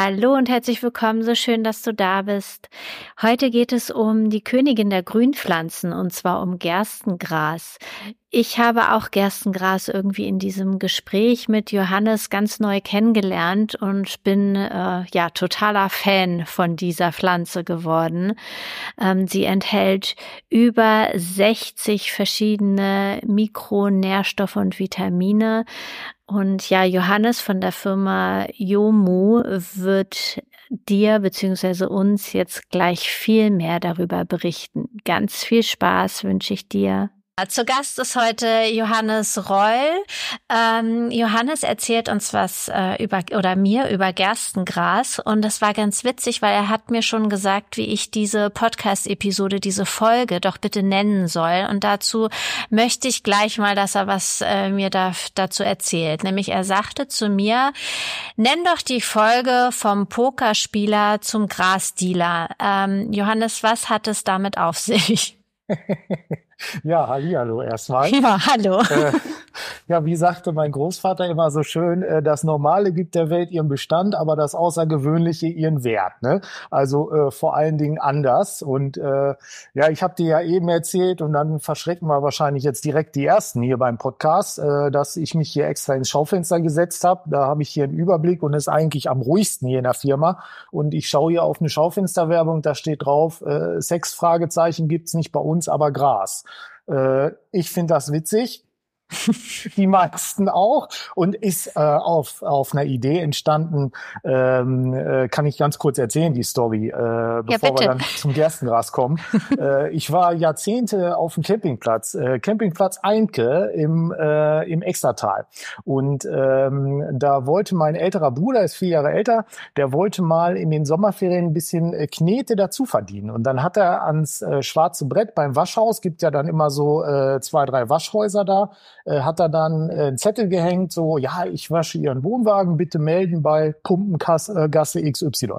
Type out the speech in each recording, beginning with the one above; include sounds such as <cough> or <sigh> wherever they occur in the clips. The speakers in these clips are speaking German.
Hallo und herzlich willkommen, so schön, dass du da bist. Heute geht es um die Königin der Grünpflanzen und zwar um Gerstengras. Ich habe auch Gerstengras irgendwie in diesem Gespräch mit Johannes ganz neu kennengelernt und bin äh, ja totaler Fan von dieser Pflanze geworden. Ähm, sie enthält über 60 verschiedene Mikronährstoffe und Vitamine. Und ja, Johannes von der Firma Yomu wird dir beziehungsweise uns jetzt gleich viel mehr darüber berichten. Ganz viel Spaß wünsche ich dir. Zu Gast ist heute Johannes Reul. Ähm, Johannes erzählt uns was äh, über oder mir über Gerstengras und das war ganz witzig, weil er hat mir schon gesagt, wie ich diese Podcast-Episode, diese Folge doch bitte nennen soll. Und dazu möchte ich gleich mal, dass er was äh, mir da, dazu erzählt. Nämlich er sagte zu mir, nenn doch die Folge vom Pokerspieler zum Grasdealer. Ähm, Johannes, was hat es damit auf sich? <laughs> Ja, hallo erstmal. Ja, hallo. Äh, ja, wie sagte mein Großvater immer so schön, äh, das Normale gibt der Welt ihren Bestand, aber das Außergewöhnliche ihren Wert. Ne? Also äh, vor allen Dingen anders. Und äh, ja, ich habe dir ja eben erzählt und dann verschrecken wir wahrscheinlich jetzt direkt die Ersten hier beim Podcast, äh, dass ich mich hier extra ins Schaufenster gesetzt habe. Da habe ich hier einen Überblick und ist eigentlich am ruhigsten hier in der Firma. Und ich schaue hier auf eine Schaufensterwerbung, da steht drauf, äh, Sex Fragezeichen gibt's nicht bei uns, aber Gras. Äh, ich finde das witzig. <laughs> die meisten auch und ist äh, auf auf einer Idee entstanden. Ähm, äh, kann ich ganz kurz erzählen die Story, äh, bevor ja, wir dann zum Gerstengras kommen. <laughs> äh, ich war Jahrzehnte auf dem Campingplatz, äh, Campingplatz Einke im äh, im Extertal und ähm, da wollte mein älterer Bruder, ist vier Jahre älter, der wollte mal in den Sommerferien ein bisschen äh, Knete dazu verdienen und dann hat er ans äh, schwarze Brett beim Waschhaus gibt ja dann immer so äh, zwei drei Waschhäuser da äh, hat er dann äh, einen Zettel gehängt, so, ja, ich wasche Ihren Wohnwagen, bitte melden bei Pumpengasse äh, XY.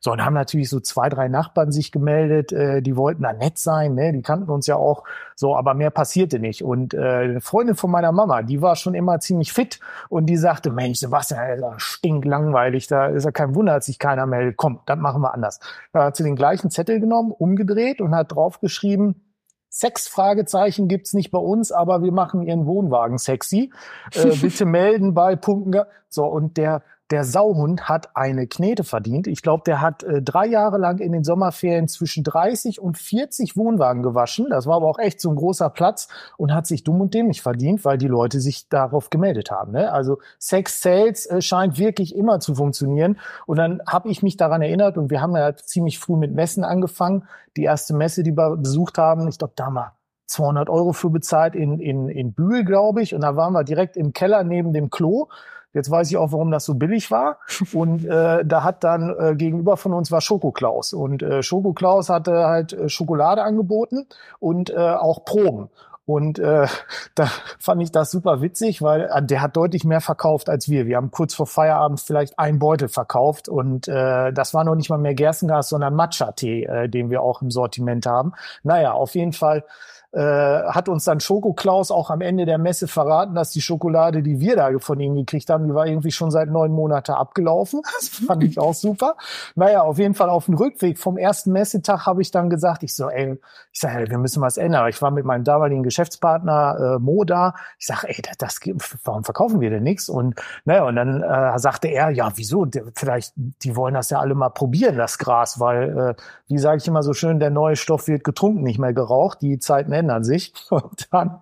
So, und haben natürlich so zwei, drei Nachbarn sich gemeldet, äh, die wollten da nett sein, ne? die kannten uns ja auch so, aber mehr passierte nicht. Und äh, eine Freundin von meiner Mama, die war schon immer ziemlich fit und die sagte, Mensch, Sebastian, ist stinklangweilig, da ist ja kein Wunder, dass sich keiner meldet. Komm, das machen wir anders. Da hat sie den gleichen Zettel genommen, umgedreht und hat draufgeschrieben, Sex Fragezeichen gibt's nicht bei uns, aber wir machen ihren Wohnwagen sexy. Äh, <laughs> bitte melden bei Punkten. So und der der Sauhund hat eine Knete verdient. Ich glaube, der hat äh, drei Jahre lang in den Sommerferien zwischen 30 und 40 Wohnwagen gewaschen. Das war aber auch echt so ein großer Platz und hat sich dumm und dämlich verdient, weil die Leute sich darauf gemeldet haben. Ne? Also Sex Sales äh, scheint wirklich immer zu funktionieren. Und dann habe ich mich daran erinnert und wir haben ja ziemlich früh mit Messen angefangen. Die erste Messe, die wir besucht haben, ich glaube, da mal 200 Euro für bezahlt in, in, in Bühl, glaube ich. Und da waren wir direkt im Keller neben dem Klo. Jetzt weiß ich auch, warum das so billig war. <laughs> Und äh, da hat dann äh, gegenüber von uns war Schokoklaus. Und äh, Schokoklaus hatte halt äh, Schokolade angeboten und äh, auch Proben. Und äh, <laughs> da fand ich das super witzig, weil äh, der hat deutlich mehr verkauft als wir. Wir haben kurz vor Feierabend vielleicht einen Beutel verkauft und äh, das war noch nicht mal mehr Gerstengas, sondern Matcha-Tee, äh, den wir auch im Sortiment haben. Naja, auf jeden Fall äh, hat uns dann Schoko Klaus auch am Ende der Messe verraten, dass die Schokolade, die wir da von ihm gekriegt haben, die war irgendwie schon seit neun Monaten abgelaufen. Das fand ich auch super. Naja, auf jeden Fall auf dem Rückweg vom ersten Messetag habe ich dann gesagt, ich so, ey, ich sage, ey, wir müssen was ändern. Ich war mit meinem damaligen Geschäftspartner äh, Mo da. Ich sage, ey, das, warum verkaufen wir denn nichts? Und naja, und dann äh, sagte er, ja, wieso? Vielleicht, die wollen das ja alle mal probieren, das Gras, weil, äh, wie sage ich immer so schön, der neue Stoff wird getrunken, nicht mehr geraucht. Die Zeiten ändern sich. <laughs> Und dann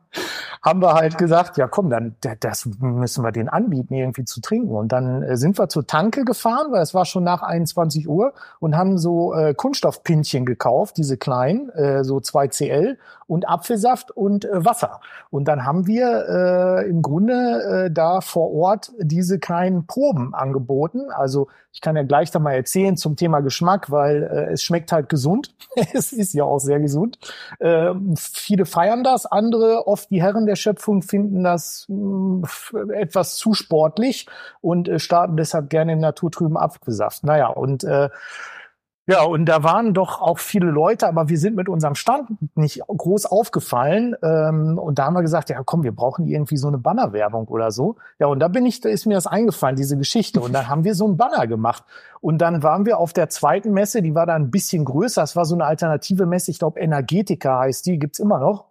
haben wir halt gesagt, ja komm, dann das müssen wir den anbieten, irgendwie zu trinken. Und dann äh, sind wir zur Tanke gefahren, weil es war schon nach 21 Uhr und haben so äh, Kunststoffpinchen gekauft, diese kleinen, äh, so 2 CL und Apfelsaft und äh, Wasser. Und dann haben wir äh, im Grunde äh, da vor Ort diese kleinen Proben angeboten. Also ich kann ja gleich da mal erzählen zum Thema Geschmack, weil äh, es schmeckt halt gesund. <laughs> es ist ja auch sehr gesund. Äh, viele feiern das, andere, oft die Herren der Schöpfung, finden das mh, hm, etwas zu sportlich und äh, starten deshalb gerne im naturtrüben Apfelsaft. Naja, und äh, ja, und da waren doch auch viele Leute, aber wir sind mit unserem Stand nicht groß aufgefallen. Ähm, und da haben wir gesagt, ja komm, wir brauchen irgendwie so eine Bannerwerbung oder so. Ja, und da bin ich, da ist mir das eingefallen, diese Geschichte. Und dann haben wir so einen Banner gemacht. Und dann waren wir auf der zweiten Messe, die war da ein bisschen größer. Das war so eine alternative Messe, ich glaube Energetika heißt die, gibt's immer noch.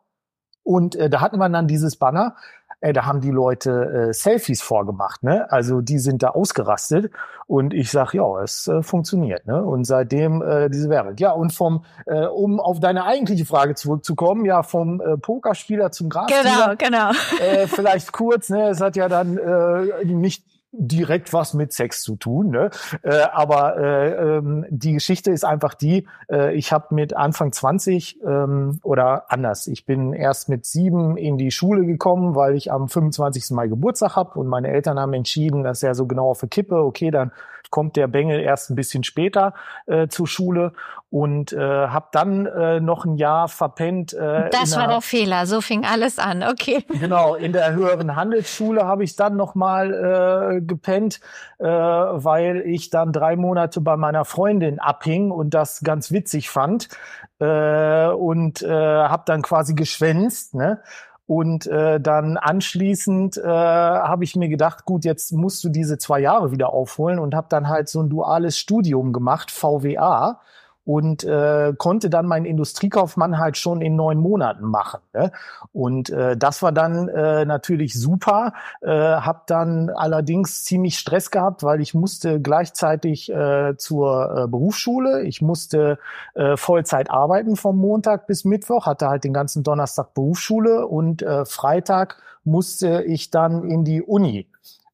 Und äh, da hatten wir dann dieses Banner ey, da haben die Leute äh, Selfies vorgemacht, ne? Also die sind da ausgerastet und ich sag, ja, es äh, funktioniert, ne? Und seitdem äh, diese Werbung. Ja, und vom, äh, um auf deine eigentliche Frage zurückzukommen, ja, vom äh, Pokerspieler zum Grasspieler. Genau, genau. Äh, vielleicht <laughs> kurz, ne? Es hat ja dann äh, nicht direkt was mit Sex zu tun. Ne? Äh, aber äh, ähm, die Geschichte ist einfach die, äh, ich habe mit Anfang 20 ähm, oder anders, ich bin erst mit sieben in die Schule gekommen, weil ich am 25. Mai Geburtstag habe und meine Eltern haben entschieden, dass er so genau auf der Kippe, okay, dann kommt der Bengel erst ein bisschen später äh, zur Schule und äh, habe dann äh, noch ein Jahr verpennt. Äh, das war der Fehler, so fing alles an, okay. Genau, in der höheren Handelsschule habe ich dann noch mal äh, gepennt, äh, weil ich dann drei Monate bei meiner Freundin abhing und das ganz witzig fand äh, und äh, habe dann quasi geschwänzt, ne? Und äh, dann anschließend äh, habe ich mir gedacht, gut, jetzt musst du diese zwei Jahre wieder aufholen und habe dann halt so ein duales Studium gemacht, VWA und äh, konnte dann meinen Industriekaufmann halt schon in neun Monaten machen. Ne? Und äh, das war dann äh, natürlich super. Äh, habe dann allerdings ziemlich Stress gehabt, weil ich musste gleichzeitig äh, zur äh, Berufsschule. Ich musste äh, Vollzeit arbeiten vom Montag bis Mittwoch, hatte halt den ganzen Donnerstag Berufsschule und äh, Freitag musste ich dann in die Uni.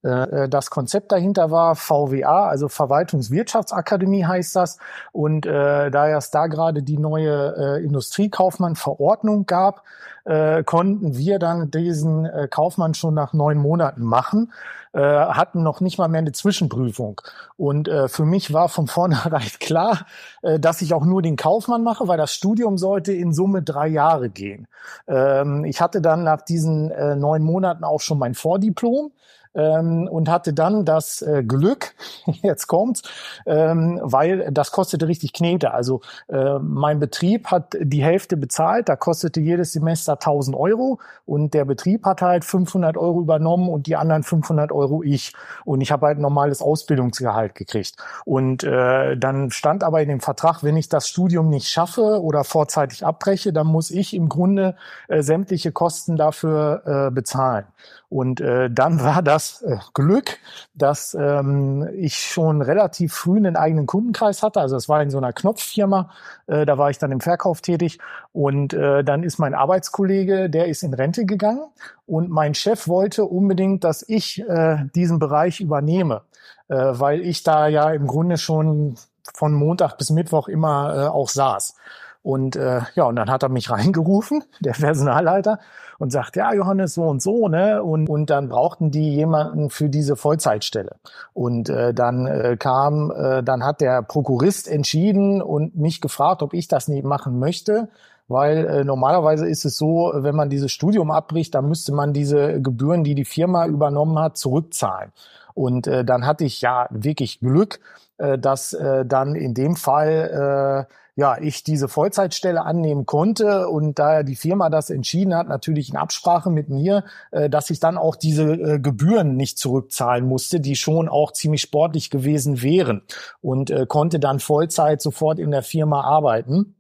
Äh, äh, das Konzept dahinter war VWA, also Verwaltungswirtschaftsakademie heißt das. Und äh, da es da gerade die neue äh, Industriekaufmann-Verordnung gab, äh, konnten wir dann diesen äh, Kaufmann schon nach neun Monaten machen, äh, hatten noch nicht mal mehr eine Zwischenprüfung. Und äh, für mich war von vornherein <laughs> klar, äh, dass ich auch nur den Kaufmann mache, weil das Studium sollte in Summe drei Jahre gehen. Ähm, ich hatte dann nach diesen äh, neun Monaten auch schon mein Vordiplom ähm, und hatte dann das äh, Glück, <laughs> jetzt kommt's, ähm, weil das kostete richtig Knete. Also äh, mein Betrieb hat die Hälfte bezahlt, da kostete jedes Semester 1000 Euro und der Betrieb hat halt 500 Euro übernommen und die anderen 500 Euro ich. Und ich habe halt ein normales Ausbildungsgehalt gekriegt. Und äh, dann stand aber in dem Vertrag, wenn ich das Studium nicht schaffe oder vorzeitig abbreche, dann muss ich im Grunde äh, sämtliche Kosten dafür äh, bezahlen. Und äh, dann <laughs> war das äh, Glück, dass ähm, ich schon relativ früh einen eigenen Kundenkreis hatte. Also es war in so einer Knopffirma, äh, da war ich dann im Verkauf tätig. Und äh, dann ist mein Arbeitskollege, der ist in Rente gegangen. Und mein Chef wollte unbedingt, dass ich äh, diesen Bereich übernehme, äh, weil ich da ja im Grunde schon von Montag bis Mittwoch immer äh, auch saß. Und äh, ja, und dann hat er mich <laughs> reingerufen, der Personalleiter, und sagt, ja, Johannes, so und so, ne? Und, und dann brauchten die jemanden für diese Vollzeitstelle. Und äh, dann äh, kam, äh, dann hat der Prokurist entschieden und mich gefragt, ob ich das nicht machen möchte weil äh, normalerweise ist es so, wenn man dieses Studium abbricht, dann müsste man diese Gebühren, die die Firma übernommen hat, zurückzahlen. Und äh, dann hatte ich ja wirklich Glück, äh, dass äh, dann in dem Fall äh, ja, ich diese Vollzeitstelle annehmen konnte. Und da die Firma das entschieden hat, natürlich in Absprache mit mir, äh, dass ich dann auch diese äh, Gebühren nicht zurückzahlen musste, die schon auch ziemlich sportlich gewesen wären. Und äh, konnte dann Vollzeit sofort in der Firma arbeiten.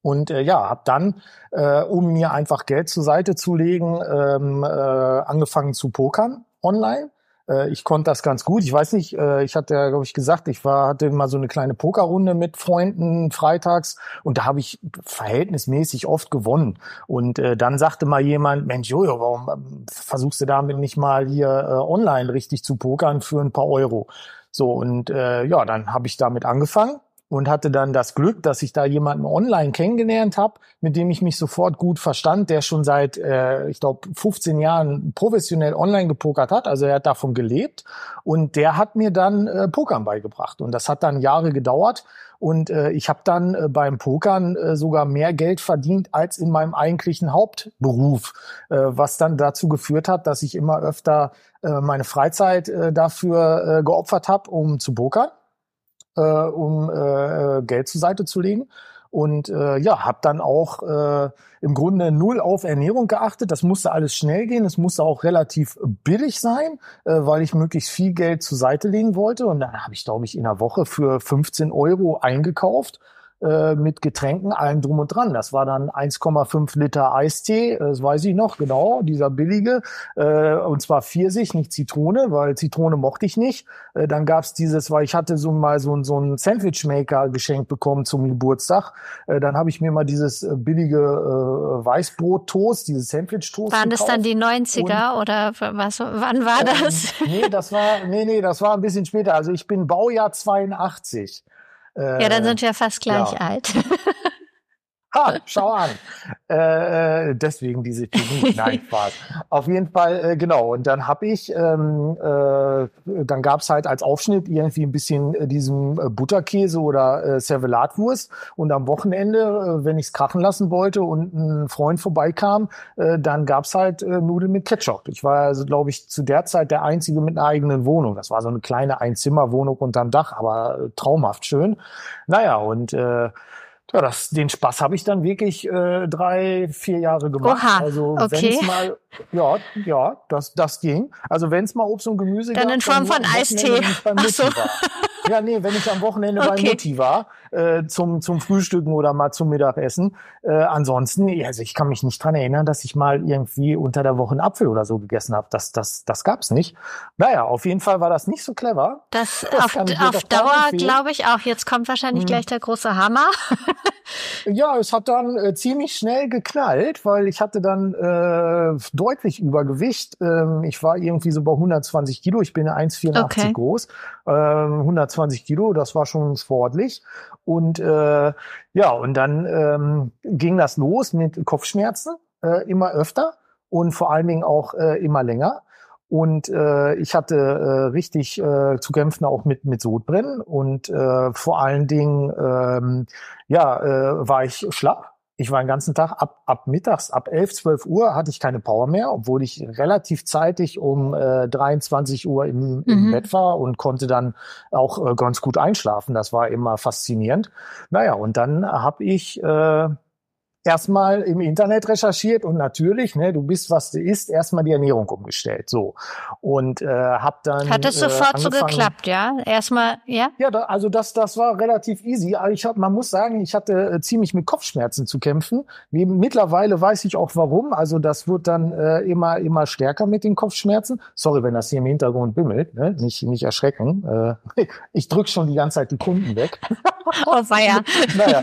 Und äh, ja, habe dann, äh, um mir einfach Geld zur Seite zu legen, ähm, äh, angefangen zu pokern online äh, ich konnte das ganz gut. Ich weiß nicht, äh, ich hatte ja, glaube ich, gesagt, ich war, hatte mal so eine kleine Pokerrunde mit Freunden freitags und da habe ich verhältnismäßig oft gewonnen. Und äh, dann sagte mal jemand, Mensch, Jojo, warum ähm, versuchst du damit nicht mal hier äh, online richtig zu pokern für ein paar Euro? So, und äh, ja, dann habe ich damit angefangen und hatte dann das Glück, dass ich da jemanden online kennengelernt habe, mit dem ich mich sofort gut verstand, der schon seit, äh, ich glaube, 15 Jahren professionell online gepokert hat. Also er hat davon gelebt und der hat mir dann äh, Pokern beigebracht und das hat dann Jahre gedauert und äh, ich habe dann äh, beim Pokern äh, sogar mehr Geld verdient als in meinem eigentlichen Hauptberuf, äh, was dann dazu geführt hat, dass ich immer öfter äh, meine Freizeit äh, dafür äh, geopfert habe, um zu pokern äh, um äh, Geld zur Seite zu legen. Und äh, ja, habe dann auch äh, im Grunde null auf Ernährung geachtet. Das musste alles schnell gehen. Es musste auch relativ billig sein, äh, weil ich möglichst viel Geld zur Seite legen wollte. Und dann habe ich, glaube ich, in der Woche für 15 Euro eingekauft äh, mit Getränken, allem drum und dran. Das war dann 1,5 Liter Eistee, äh, das weiß ich noch genau, dieser billige, äh, und zwar Pfirsich, nicht Zitrone, weil Zitrone mochte ich nicht. Äh, dann gab's dieses, weil ich hatte so mal so, so einen Sandwichmaker geschenkt bekommen zum Geburtstag. Äh, dann habe ich mir mal dieses äh, billige äh, Weißbrot-Toast, dieses Sandwich-Toast Waren das dann die 90er und, oder was, wann war das? Ähm, nee, das war, nee, nee, das war ein bisschen später. Also ich bin Baujahr 82. Äh, ja, dann sind wir fast gleich ja. alt. <laughs> Ha, schau an. Äh, äh, deswegen diese Chemie. <laughs> Nein, Spaß. Auf jeden Fall, äh, genau. Und dann habe ich, ähm, äh, dann gab's halt als Aufschnitt irgendwie ein bisschen äh, diesen äh, Butterkäse oder äh, Servelatwurst. Und am Wochenende, wenn ich's krachen lassen wollte und ein Freund vorbeikam, äh, dann gab's halt Nudeln mit Ketchup. Ich war also, glaube ich, zu der Zeit der Einzige mit einer eigenen Wohnung. Das war so eine kleine Einzimmerwohnung unterm Dach, aber traumhaft schön. Naja, und äh, ja, das, den Spaß habe ich dann wirklich äh, drei, vier Jahre gemacht. Oha, also okay. wenn es mal, ja, ja, das, das ging. Also wenn es mal Obst und Gemüse dann gab, in Form von Eistee. Ach so. Ja, nee, wenn ich am Wochenende okay. bei Mutti war, äh, zum, zum Frühstücken oder mal zum Mittagessen. Äh, ansonsten, also ich kann mich nicht dran erinnern, dass ich mal irgendwie unter der Woche einen Apfel oder so gegessen habe. Das, das, das gab's nicht. Naja, auf jeden Fall war das nicht so clever. Das, das auf, auf Dauer glaube ich auch. Jetzt kommt wahrscheinlich hm. gleich der große Hammer. <laughs> ja, es hat dann äh, ziemlich schnell geknallt, weil ich hatte dann äh, deutlich Übergewicht. Ähm, ich war irgendwie so bei 120 Kilo. Ich bin 1,84 okay. groß. Ähm, 120 Kilo, das war schon sportlich. Und äh, ja, und dann ähm, ging das los mit Kopfschmerzen äh, immer öfter und vor allen Dingen auch äh, immer länger. Und äh, ich hatte äh, richtig äh, zu kämpfen auch mit mit Sodbrennen und äh, vor allen Dingen ähm, ja äh, war ich schlapp ich war den ganzen Tag ab, ab mittags, ab 11, 12 Uhr hatte ich keine Power mehr, obwohl ich relativ zeitig um äh, 23 Uhr im, im mhm. Bett war und konnte dann auch äh, ganz gut einschlafen. Das war immer faszinierend. Naja, und dann habe ich äh, erstmal im Internet recherchiert und natürlich, ne, du bist, was du isst, erstmal die Ernährung umgestellt. So. Und äh, hab dann. Hat es sofort äh, so geklappt, ja? Erstmal, ja? Ja, da, also das, das war relativ easy. Aber ich hab, man muss sagen, ich hatte äh, ziemlich mit Kopfschmerzen zu kämpfen. Mittlerweile weiß ich auch warum. Also das wird dann äh, immer, immer stärker mit den Kopfschmerzen. Sorry, wenn das hier im Hintergrund bimmelt, ne? Nicht, nicht erschrecken. Äh, <laughs> ich drück schon die ganze Zeit die Kunden weg. oh, weia. <laughs> naja.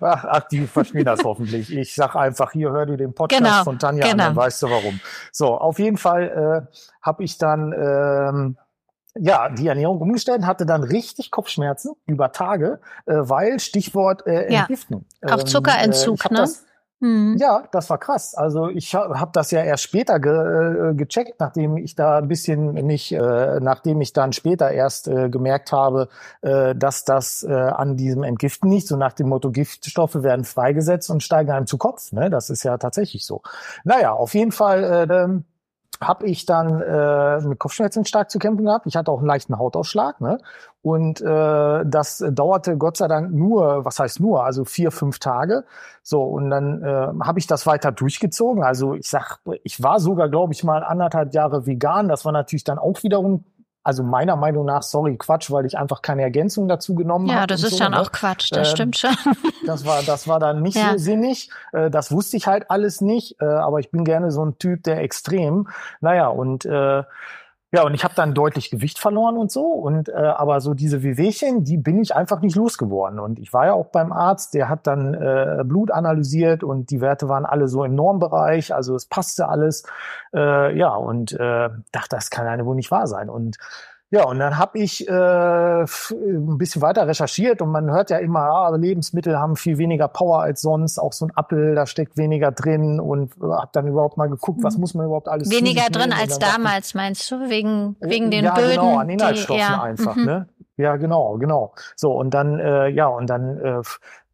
Ach, ach, die verstehen das hoffentlich. Ich sag einfach, hier hör dir den Podcast genau, von Tanja genau. an, dann weißt du warum. So, auf jeden Fall äh, habe ich dann ähm, ja, die Ernährung umgestellt, hatte dann richtig Kopfschmerzen über Tage, äh, weil Stichwort äh, Entgiften. Ja, auch Zuckerentzug, ähm, äh, ne? Das, Mhm. Ja, das war krass. Also ich habe hab das ja erst später ge, äh, gecheckt, nachdem ich da ein bisschen nicht, äh, nachdem ich dann später erst äh, gemerkt habe, äh, dass das äh, an diesem Entgiften nicht, so nach dem Motto Giftstoffe werden freigesetzt und steigen einem zu Kopf. Ne? Das ist ja tatsächlich so. Naja, auf jeden Fall äh, habe ich dann äh, mit Kopfschmerzen stark zu kämpfen gehabt. Ich hatte auch einen leichten Hautausschlag. Ne? Und äh, das dauerte Gott sei Dank nur, was heißt nur, also vier, fünf Tage. So, und dann äh, habe ich das weiter durchgezogen. Also ich sag, ich war sogar, glaube ich, mal anderthalb Jahre vegan. Das war natürlich dann auch wiederum also meiner Meinung nach, sorry, Quatsch, weil ich einfach keine Ergänzung dazu genommen habe. Ja, das ist so, dann ne? auch Quatsch, das ähm, stimmt schon. <laughs> Das war, das war dann nicht ja. so sinnig. Äh, das wusste ich halt alles nicht, äh, aber ich bin gerne so ein Typ, der extrem. Naja, und äh, ja, und ich habe dann deutlich Gewicht verloren und so. Und äh, aber so diese Wehwehchen, die bin ich einfach nicht losgeworden. Und ich war ja auch beim Arzt, der hat dann äh, Blut analysiert und die Werte waren alle so im Normbereich, also es passte alles. Äh, ja, und äh, dachte, das kann ja wohl nicht wahr sein. Und Ja, und dann habe ich äh, ein bisschen weiter recherchiert und man hört ja immer, ah, Lebensmittel haben viel weniger Power als sonst. Auch so ein Apfel, da steckt weniger drin und äh, habe dann überhaupt mal geguckt, was mhm. muss man überhaupt alles Weniger drin als damals, meinst du? Wegen, äh, wegen den ja, Böden? genau, an Inhaltsstoffen die, ja. einfach, mhm. ne? Ja, genau, genau. So, und dann, äh, ja, und dann äh,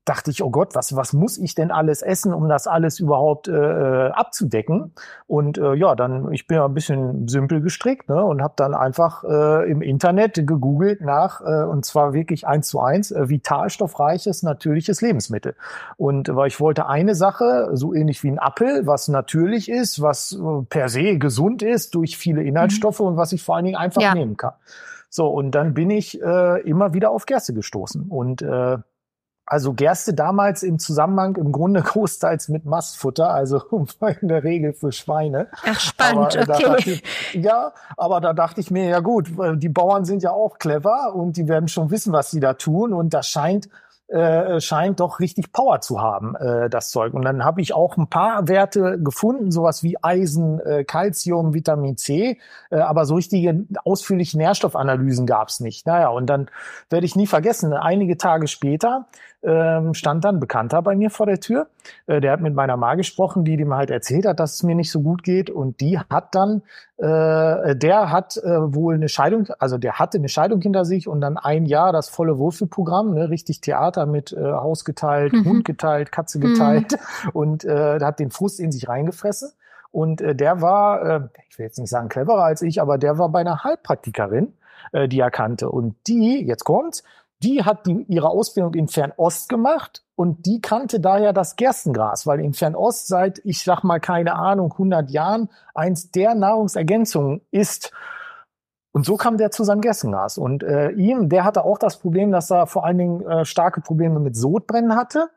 dachte ich, oh Gott, was, was muss ich denn alles essen, um das alles überhaupt äh, äh, abzudecken? Und äh, ja, dann, ich bin ja ein bisschen simpel gestrickt ne, und habe dann einfach äh, im Internet gegoogelt nach, äh, und zwar wirklich eins zu eins, äh, vitalstoffreiches, natürliches Lebensmittel. Und weil ich wollte eine Sache, so ähnlich wie ein Apfel, was natürlich ist, was äh, per se gesund ist durch viele Inhaltsstoffe mhm. und was ich vor allen Dingen einfach ja. nehmen kann. So, und dann bin ich äh, immer wieder auf Gerste gestoßen. Und äh, also Gerste damals im Zusammenhang im Grunde <laughs> großteils mit Mastfutter, also <laughs> in der Regel für Schweine. Ach, spannend, aber, äh, okay. Ich, ja, aber da dachte ich mir, ja gut, die Bauern sind ja auch clever und die werden schon wissen, was sie da tun und das scheint äh, scheint doch richtig Power zu haben, äh, das Zeug. Und dann habe ich auch ein paar Werte gefunden, sowas wie Eisen, äh, Calcium, Vitamin C, äh, aber so richtige ausführliche Nährstoffanalysen gab es nicht. Naja, und dann werde ich nie vergessen, einige Tage später ähm, stand dann ein Bekannter bei mir vor der Tür. Äh, der hat mit meiner Ma gesprochen, die dem halt erzählt hat, dass es mir nicht so gut geht. Und die hat dann, äh, der hat äh, wohl eine Scheidung, also der hatte eine Scheidung hinter sich und dann ein Jahr das volle Wohlfühlprogramm, ne, richtig Theater mit äh, Haus geteilt, mhm. Hund geteilt, Katze geteilt mhm. und äh, hat den Frust in sich reingefressen. Und äh, der war, äh, ich will jetzt nicht sagen cleverer als ich, aber der war bei einer Heilpraktikerin, äh, die er kannte. Und die, jetzt kommt's, die hat die, ihre Ausbildung in Fernost gemacht und die kannte daher das Gerstengras, weil in Fernost seit, ich sag mal, keine Ahnung, 100 Jahren eins der Nahrungsergänzungen ist. Und so kam der zu seinem Gerstengras. Und äh, ihm, der hatte auch das Problem, dass er vor allen Dingen äh, starke Probleme mit Sodbrennen hatte,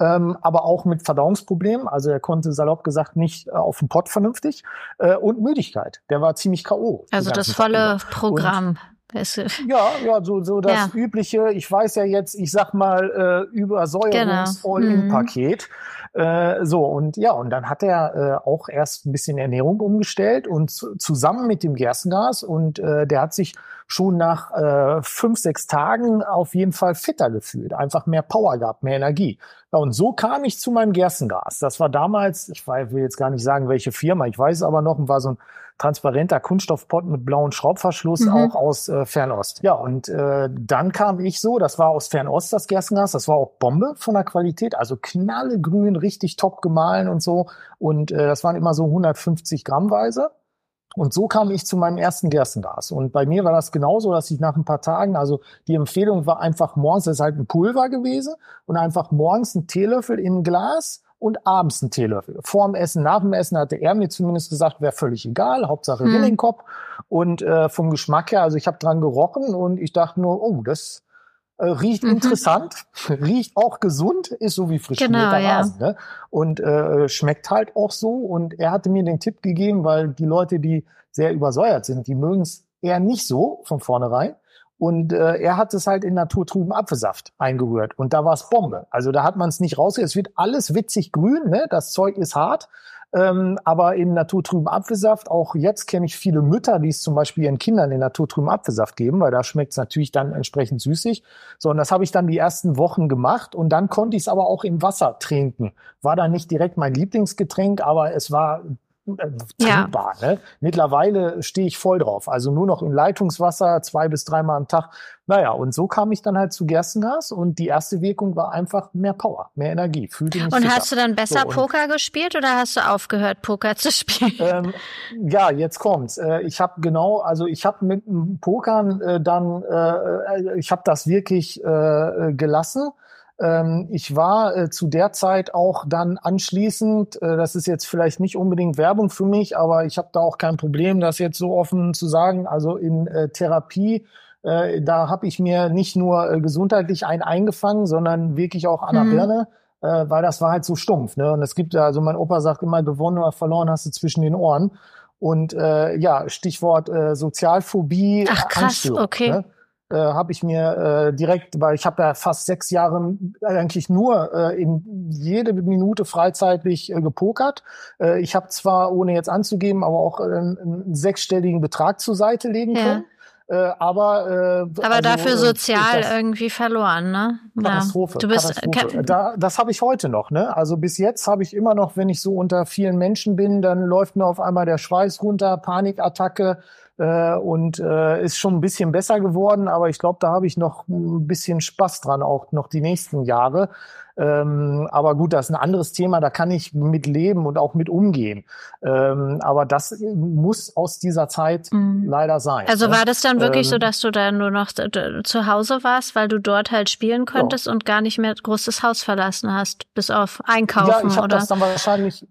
ähm, aber auch mit Verdauungsproblemen. Also er konnte salopp gesagt nicht äh, auf den Pott vernünftig äh, und Müdigkeit. Der war ziemlich K.O. Also das volle Programm. Und ja, ja, so, so das ja. übliche, ich weiß ja jetzt, ich sag mal, äh, Übersäuerungs-All-In-Paket. Genau. Äh, so, und ja, und dann hat er äh, auch erst ein bisschen Ernährung umgestellt und zusammen mit dem Gerstengas und äh, der hat sich schon nach äh, fünf, sechs Tagen auf jeden Fall fitter gefühlt, einfach mehr Power gehabt, mehr Energie. Ja, und so kam ich zu meinem Gerstengas. Das war damals, ich will jetzt gar nicht sagen, welche Firma, ich weiß aber noch, war so ein transparenter Kunststoffpott mit blauem Schraubverschluss, mhm. auch aus äh, Fernost. Ja, und äh, dann kam ich so, das war aus Fernost das Gerstengas, das war auch Bombe von der Qualität, also knallegrün, richtig top gemahlen und so. Und äh, das waren immer so 150 Grammweise. Und so kam ich zu meinem ersten Gerstengas. Und bei mir war das genauso, dass ich nach ein paar Tagen, also die Empfehlung war einfach morgens, das ist halt ein Pulver gewesen, und einfach morgens einen Teelöffel in ein Glas und abends einen Teelöffel. Vor dem Essen, nach dem Essen hatte er mir zumindest gesagt, wäre völlig egal, Hauptsache hm. in den Kopf. Und äh, vom Geschmack her, also ich habe dran gerochen und ich dachte nur, oh, das äh, riecht mhm. interessant, <laughs> riecht auch gesund, ist so wie frisch genau, ja. Rasen. Ne? Und äh, schmeckt halt auch so. Und er hatte mir den Tipp gegeben, weil die Leute, die sehr übersäuert sind, die mögen es eher nicht so von vornherein. Und äh, er hat es halt in naturtrüben Apfelsaft eingerührt. Und da war es Bombe. Also da hat man es nicht rausgehört. Es wird alles witzig grün, ne? Das Zeug ist hart. Ähm, aber in naturtrüben Apfelsaft, auch jetzt kenne ich viele Mütter, die es zum Beispiel ihren Kindern in naturtrüben Apfelsaft geben, weil da schmeckt es natürlich dann entsprechend süßig. So, und das habe ich dann die ersten Wochen gemacht und dann konnte ich es aber auch im Wasser trinken. War dann nicht direkt mein Lieblingsgetränk, aber es war trinkbar. Ja. Ne? Mittlerweile stehe ich voll drauf. Also nur noch im Leitungswasser zwei bis dreimal am Tag. Naja, und so kam ich dann halt zu Gerstengas und die erste Wirkung war einfach mehr Power, mehr Energie. Fühlte mich und hast du dann besser so, Poker gespielt oder hast du aufgehört, Poker zu <laughs> spielen? Ähm, ja, jetzt kommt's. Äh, ich habe genau, also ich habe mit dem Pokern äh, dann, äh, ich habe das wirklich äh, gelassen ähm, ich war äh, zu der Zeit auch dann anschließend, äh, das ist jetzt vielleicht nicht unbedingt Werbung für mich, aber ich habe da auch kein Problem, das jetzt so offen zu sagen. Also in äh, Therapie, da habe ich mir nicht nur gesundheitlich ein eingefangen, sondern wirklich auch an der mhm. Birne. Weil das war halt so stumpf. Ne? Und es gibt ja, also mein Opa sagt immer, gewonnen oder verloren hast du zwischen den Ohren. Und äh, ja, Stichwort Sozialphobie. Ach krass, okay. Ne? Äh, habe ich mir äh, direkt, weil ich habe ja fast sechs Jahre eigentlich nur äh, in jede Minute freizeitlich äh, gepokert. Äh, ich habe zwar, ohne jetzt anzugeben, aber auch äh, einen sechsstelligen Betrag zur Seite legen können. Äh, aber äh, aber also, dafür äh, sozial irgendwie verloren, ne? Katastrophe. Ja. Du bist Katastrophe. Da, das habe ich heute noch, ne? Also bis jetzt habe ich immer noch, wenn ich so unter vielen Menschen bin, dann läuft mir auf einmal der Schweiß runter, Panikattacke äh, und äh, ist schon ein bisschen besser geworden, aber ich glaube, da habe ich noch ein bisschen Spaß dran, auch noch die nächsten Jahre. Ähm, aber gut, das ist ein anderes Thema, da kann ich mit leben und auch mit umgehen. Ähm, aber das muss aus dieser Zeit mhm. leider sein. Also ne? war das dann wirklich ähm, so, dass du dann nur noch zu Hause warst, weil du dort halt spielen könntest ja. und gar nicht mehr großes Haus verlassen hast, bis auf Einkaufen? Ja, ich habe das dann wahrscheinlich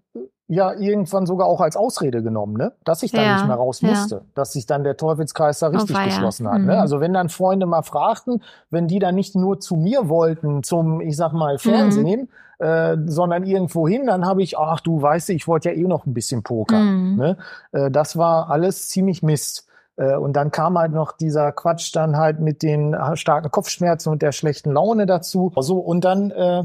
ja irgendwann sogar auch als Ausrede genommen, ne? dass ich dann ja, nicht mehr raus musste, ja. dass sich dann der Teufelskreis da richtig oh, geschlossen hat. Ne? Mhm. Ne? Also wenn dann Freunde mal fragten, wenn die dann nicht nur zu mir wollten zum, ich sag mal, Fernsehen, mhm. äh, sondern irgendwo hin, dann habe ich, ach du weißt, ich wollte ja eh noch ein bisschen Poker. Mhm. Ne? Äh, das war alles ziemlich Mist. Äh, und dann kam halt noch dieser Quatsch dann halt mit den starken Kopfschmerzen und der schlechten Laune dazu. So, und dann äh,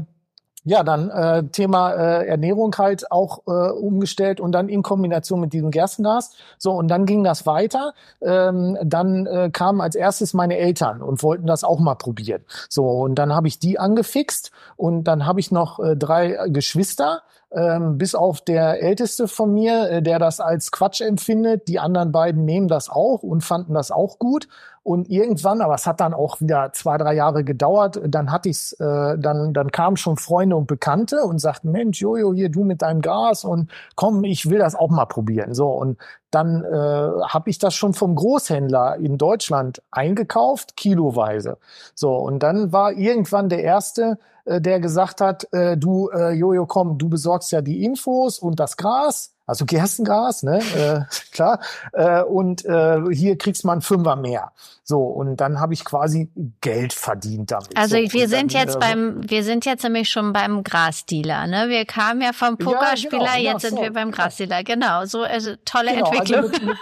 ja, dann äh, Thema äh, Ernährung halt auch äh, umgestellt und dann in Kombination mit diesem Gerstengas. So, und dann ging das weiter. Ähm, dann äh, kamen als erstes meine Eltern und wollten das auch mal probieren. So, und dann habe ich die angefixt und dann habe ich noch äh, drei Geschwister ähm, bis auf der älteste von mir, äh, der das als Quatsch empfindet. Die anderen beiden nehmen das auch und fanden das auch gut. Und irgendwann, aber es hat dann auch wieder zwei, drei Jahre gedauert, dann hatte ich's, äh, dann, dann kamen schon Freunde und Bekannte und sagten, Mensch, Jojo, hier du mit deinem Gas und komm, ich will das auch mal probieren. So, und dann äh, habe ich das schon vom Großhändler in Deutschland eingekauft, kiloweise. So, und dann war irgendwann der erste, äh, der gesagt hat, äh, du äh, Jojo, komm, du besorgst ja die Infos und das Gras, also Gerstengras, ne, äh, <laughs> klar, äh, und äh, hier kriegst man Fünfer mehr. So, und dann habe ich quasi Geld verdient damit. Also so, wir sind dann, jetzt äh, beim, wir sind jetzt nämlich schon beim Grasdealer, ne? Wir kamen ja vom Pokerspieler, ja, genau, jetzt ja, sind so, wir beim Grasdealer, genau, so also, tolle genau, also Entwicklung. Also mit, mit,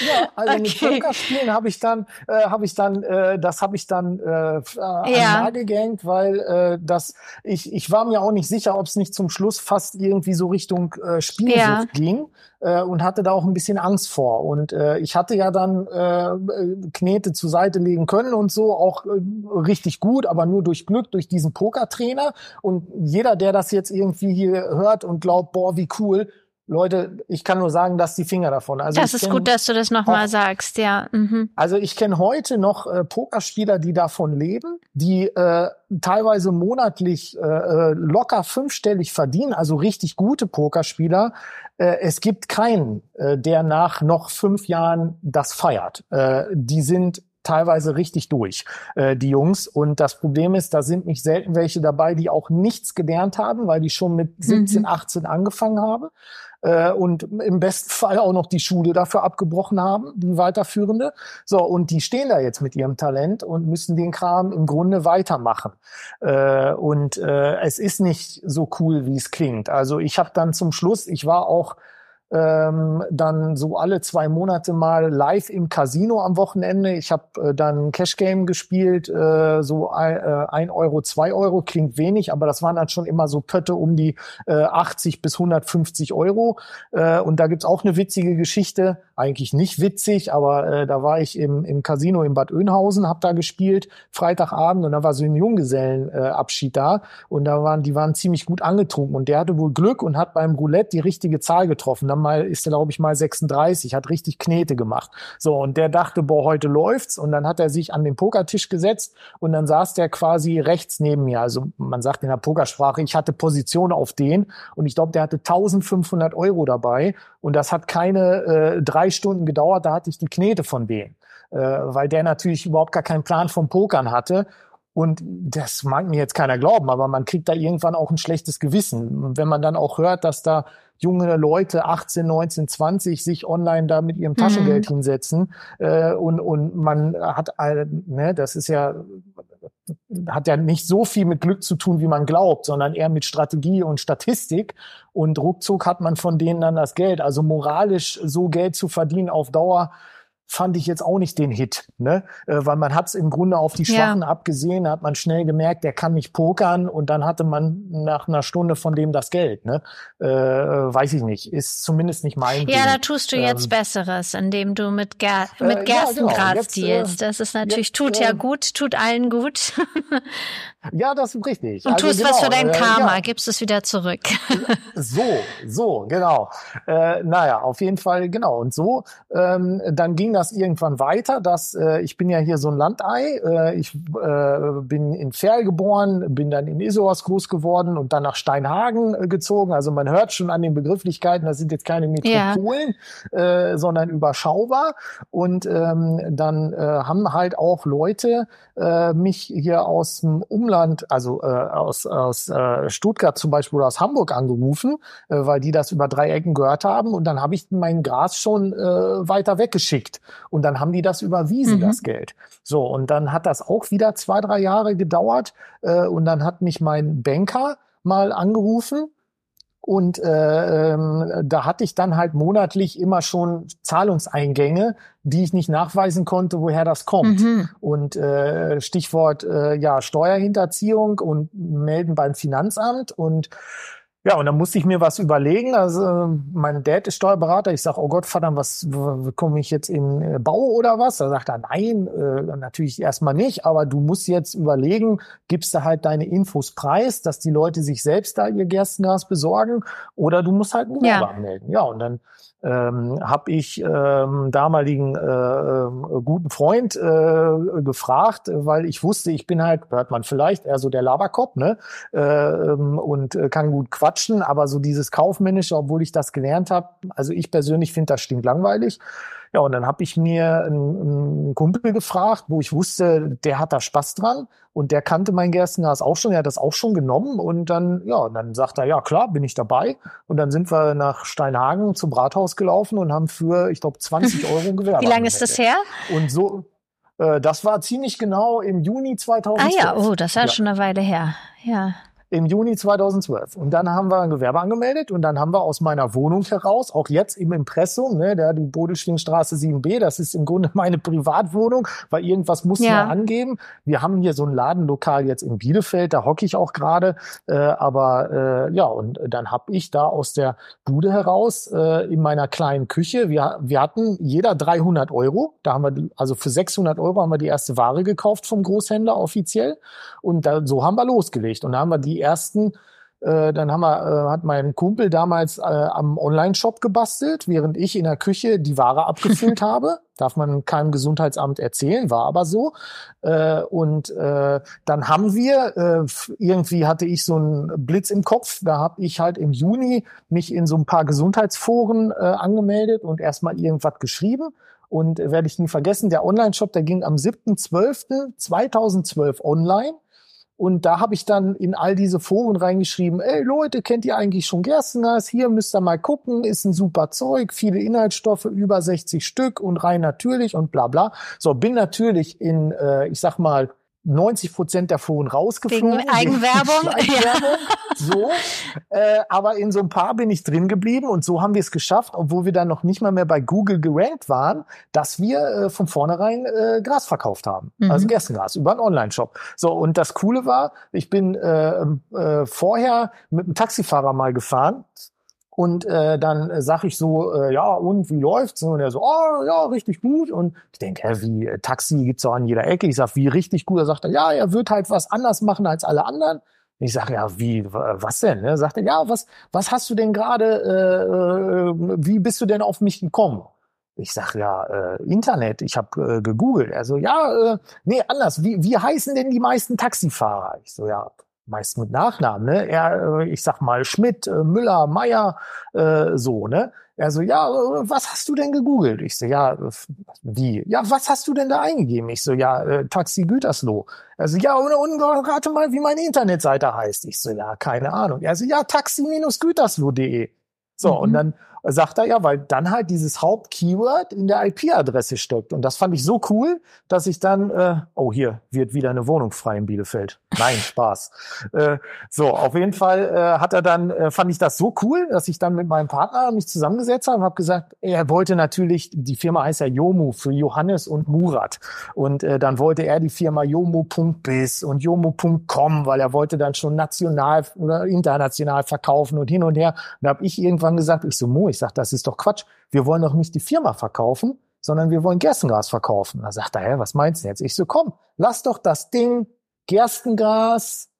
ja, <laughs> also okay. mit Pokerspielen habe ich dann, äh, habe ich dann, äh, das habe ich dann äh, ja. an gehängt, weil äh, das, ich, ich war mir auch nicht sicher, ob es nicht zum Schluss fast irgendwie so Richtung äh, Spielsucht ja. Ging äh, und hatte da auch ein bisschen Angst vor. Und äh, ich hatte ja dann äh, Knete zur Seite legen können und so, auch äh, richtig gut, aber nur durch Glück, durch diesen Pokertrainer. Und jeder, der das jetzt irgendwie hier hört und glaubt, boah, wie cool, Leute, ich kann nur sagen, dass die Finger davon. Also das ist kenn, gut, dass du das nochmal sagst, ja. Mhm. Also ich kenne heute noch äh, Pokerspieler, die davon leben, die äh, teilweise monatlich äh, äh, locker fünfstellig verdienen, also richtig gute Pokerspieler. Äh, es gibt keinen, äh, der nach noch fünf Jahren das feiert. Äh, die sind teilweise richtig durch, äh, die Jungs. Und das Problem ist, da sind nicht selten welche dabei, die auch nichts gelernt haben, weil die schon mit 17, mhm. 18 angefangen haben äh, und im besten Fall auch noch die Schule dafür abgebrochen haben, die weiterführende. So, und die stehen da jetzt mit ihrem Talent und müssen den Kram im Grunde weitermachen. Äh, und äh, es ist nicht so cool, wie es klingt. Also ich habe dann zum Schluss, ich war auch ähm, dann so alle zwei Monate mal live im Casino am Wochenende. Ich habe äh, dann Cash Game gespielt, äh, so äh, ein Euro, zwei Euro, klingt wenig, aber das waren dann schon immer so Pötte um die äh, 80 bis 150 Euro. Äh, und da gibt's auch eine witzige Geschichte, eigentlich nicht witzig, aber äh, da war ich im, im Casino in Bad Oeynhausen, habe da gespielt, Freitagabend und da war so ein Junggesellenabschied äh, da und da waren die waren ziemlich gut angetrunken und der hatte wohl Glück und hat beim Roulette die richtige Zahl getroffen dann mal ist er glaube ich mal 36, hat richtig Knete gemacht. So und der dachte, boah, heute läuft's und dann hat er sich an den Pokertisch gesetzt und dann saß der quasi rechts neben mir. Also man sagt in der Pokersprache, ich hatte Position auf den und ich glaube, der hatte 1500 Euro dabei und das hat keine äh, drei Stunden gedauert, da hatte ich die Knete von denen. Äh, weil der natürlich überhaupt gar keinen Plan vom Pokern hatte und das mag mir jetzt keiner glauben, aber man kriegt da irgendwann auch ein schlechtes Gewissen. Und wenn man dann auch hört, dass da junge Leute, 18, 19, 20, sich online da mit ihrem Taschengeld mhm. hinsetzen äh, und, und man hat, äh, ne, das ist ja, hat ja nicht so viel mit Glück zu tun, wie man glaubt, sondern eher mit Strategie und Statistik. Und ruckzuck hat man von denen dann das Geld. Also moralisch so Geld zu verdienen auf Dauer, fand ich jetzt auch nicht den Hit, ne? Äh, weil man hat es im Grunde auf die Schwachen ja. abgesehen, hat man schnell gemerkt, der kann nicht pokern und dann hatte man nach einer Stunde von dem das Geld, ne? Äh, weiß ich nicht, ist zumindest nicht mein. Ja, Ding. da tust du jetzt ähm, Besseres, indem du mit, Ger mit Gerstengras ja, genau. dealst. Äh, das ist natürlich, jetzt, tut ja äh, gut, tut allen gut. <laughs> ja, das ist richtig. Und also tust genau, was für dein Karma, ja. gibst es wieder zurück. so, so, genau. Äh, naja, auf jeden Fall, genau. Und so, ähm, dann ging das irgendwann weiter, dass äh, ich bin ja hier so ein Landei. Äh, ich äh, bin in Ferl geboren, bin dann in Isoas groß geworden und dann nach Steinhagen äh, gezogen. Also man hört schon an den Begrifflichkeiten, das sind jetzt keine Metropolen, ja. äh, sondern überschaubar. Und ähm, dann äh, haben halt auch Leute äh, mich hier aus dem Umland, also äh, aus, aus äh, Stuttgart zum Beispiel oder aus Hamburg angerufen, äh, weil die das über drei Ecken gehört haben. Und dann habe ich mein Gras schon äh, weiter weggeschickt. Und dann haben die das überwiesen, mhm. das Geld. So, und dann hat das auch wieder zwei, drei Jahre gedauert. Äh, und dann hat mich mein Banker mal angerufen und äh, ähm, da hatte ich dann halt monatlich immer schon Zahlungseingänge, die ich nicht nachweisen konnte, woher das kommt. Mhm. Und äh, Stichwort äh, ja Steuerhinterziehung und melden beim Finanzamt und ja, und dann musste ich mir was überlegen. Also mein Dad ist Steuerberater. Ich sage, oh Gott, verdammt, was komme ich jetzt in äh, Bau oder was? Da sagt er, nein, äh, natürlich erstmal nicht, aber du musst jetzt überlegen, gibst du halt deine Infos preis, dass die Leute sich selbst da ihr Gerstengas besorgen oder du musst halt einen Gewerbe ja. anmelden. Ja, und dann ähm, habe ich ähm, damaligen äh, äh, guten Freund äh, gefragt, weil ich wusste, ich bin halt, hört man vielleicht, eher so der Laberkopf, ne? Äh, ähm, und äh, kann gut quatschen, aber so dieses Kaufmännische, obwohl ich das gelernt habe, also ich persönlich finde das stinkt langweilig. Ja, und dann habe ich mir einen, einen Kumpel gefragt, wo ich wusste, der hat da Spaß dran und der kannte mein Gerstengas auch schon, er hat das auch schon genommen und dann, ja, dann sagt er, ja klar, bin ich dabei. Und dann sind wir nach Steinhagen zum Rathaus gelaufen und haben für, ich glaube, 20 <laughs> Euro ein Gewerbe. Wie lange ist das her? Und so, äh, das war ziemlich genau im Juni 2012. Ah ja, oh, das ist ja schon eine Weile her. Ja im Juni 2012. Und dann haben wir ein Gewerbe angemeldet und dann haben wir aus meiner Wohnung heraus, auch jetzt im Impressum, ne, der die Bodelschwingstraße 7b, das ist im Grunde <laughs> meine Privatwohnung, weil irgendwas muss ja. man angeben. Wir haben hier so ein Ladenlokal jetzt in Bielefeld, da hocke ich auch gerade. Äh, aber äh, ja, und dann habe ich da aus der Bude heraus äh, in meiner kleinen Küche, wir, wir hatten jeder 300 Euro, da haben wir also für 600 Euro haben wir die erste Ware gekauft vom Großhändler offiziell und da, so haben wir losgelegt und da haben wir die ersten äh, dann haben wir, äh, hat mein Kumpel damals äh, am Online-Shop gebastelt, während ich in der Küche die Ware abgefüllt <laughs> habe. Darf man keinem Gesundheitsamt erzählen, war aber so. Äh, und äh, dann haben wir, äh, irgendwie hatte ich so einen Blitz im Kopf, da habe ich halt im Juni mich in so ein paar Gesundheitsforen äh, angemeldet und erstmal irgendwas geschrieben. Und äh, werde ich nie vergessen, der Online-Shop, der ging am 7.12.2012 online. Und da habe ich dann in all diese Foren reingeschrieben, ey Leute, kennt ihr eigentlich schon Gerstengas? Hier müsst ihr mal gucken, ist ein super Zeug, viele Inhaltsstoffe, über 60 Stück und rein natürlich und bla bla. So, bin natürlich in, äh, ich sag mal, 90 Prozent der Foren rausgeflogen. Wegen Eigenwerbung. <laughs> Eigenwerbung. So, äh, aber in so ein paar bin ich drin geblieben und so haben wir es geschafft, obwohl wir dann noch nicht mal mehr bei Google gerankt waren, dass wir äh, von vornherein äh, Gras verkauft haben. Mhm. Also Gerstengras über einen Online-Shop. So, und das Coole war, ich bin äh, äh, vorher mit einem Taxifahrer mal gefahren und äh, dann äh, sag ich so, äh, ja, und wie läuft's? Und er so, oh, ja, richtig gut. Und ich denke, hä, wie, äh, Taxi gibt's auch an jeder Ecke. Ich sag, wie richtig gut? Er sagt, ja, er wird halt was anders machen als alle anderen. Ich sage, ja, wie, was denn? Er sagt er, ja, was, was hast du denn gerade, äh, äh, wie bist du denn auf mich gekommen? Ich sag ja, äh, Internet, ich habe äh, gegoogelt. Also ja, äh, nee, anders. Wie, wie heißen denn die meisten Taxifahrer? Ich so, ja, meist mit Nachnamen, ne? Er, äh, ich sag mal Schmidt, äh, Müller, Meier, äh, so, ne? Er so, ja, äh, was hast du denn gegoogelt? Ich so, ja, wie? Ja, was hast du denn da eingegeben? Ich so, ja, äh, Taxi Gütersloh. Also ja, und, und rate mal, wie meine Internetseite heißt. Ich so, ja, keine Ahnung. Er so, ja, taxi-gütersloh.de. So, mhm. und dann sagt er ja, weil dann halt dieses Hauptkeyword in der IP-Adresse steckt. Und das fand ich so cool, dass ich dann, äh, oh hier wird wieder eine Wohnung frei in Bielefeld. Nein, <laughs> Spaß. äh, so, auf jeden Fall äh, hat er dann, äh, fand ich das so cool, dass ich dann mit meinem Partner mich zusammengesetzt habe und habe gesagt, er wollte natürlich, die Firma heißt ja Yomu für Johannes und Murat. Und äh, dann wollte er die Firma Yomu.biz und Yomu.com, weil er wollte dann schon national oder international verkaufen und hin und her. Und da habe ich irgendwann gesagt, ich so, Mo, ich sag, das ist doch Quatsch. Wir wollen doch nicht die Firma verkaufen, sondern wir wollen Gerstengras verkaufen. Da sagt er, hä, was meinst du jetzt? Ich so, komm, lass doch das Ding Gerstengras.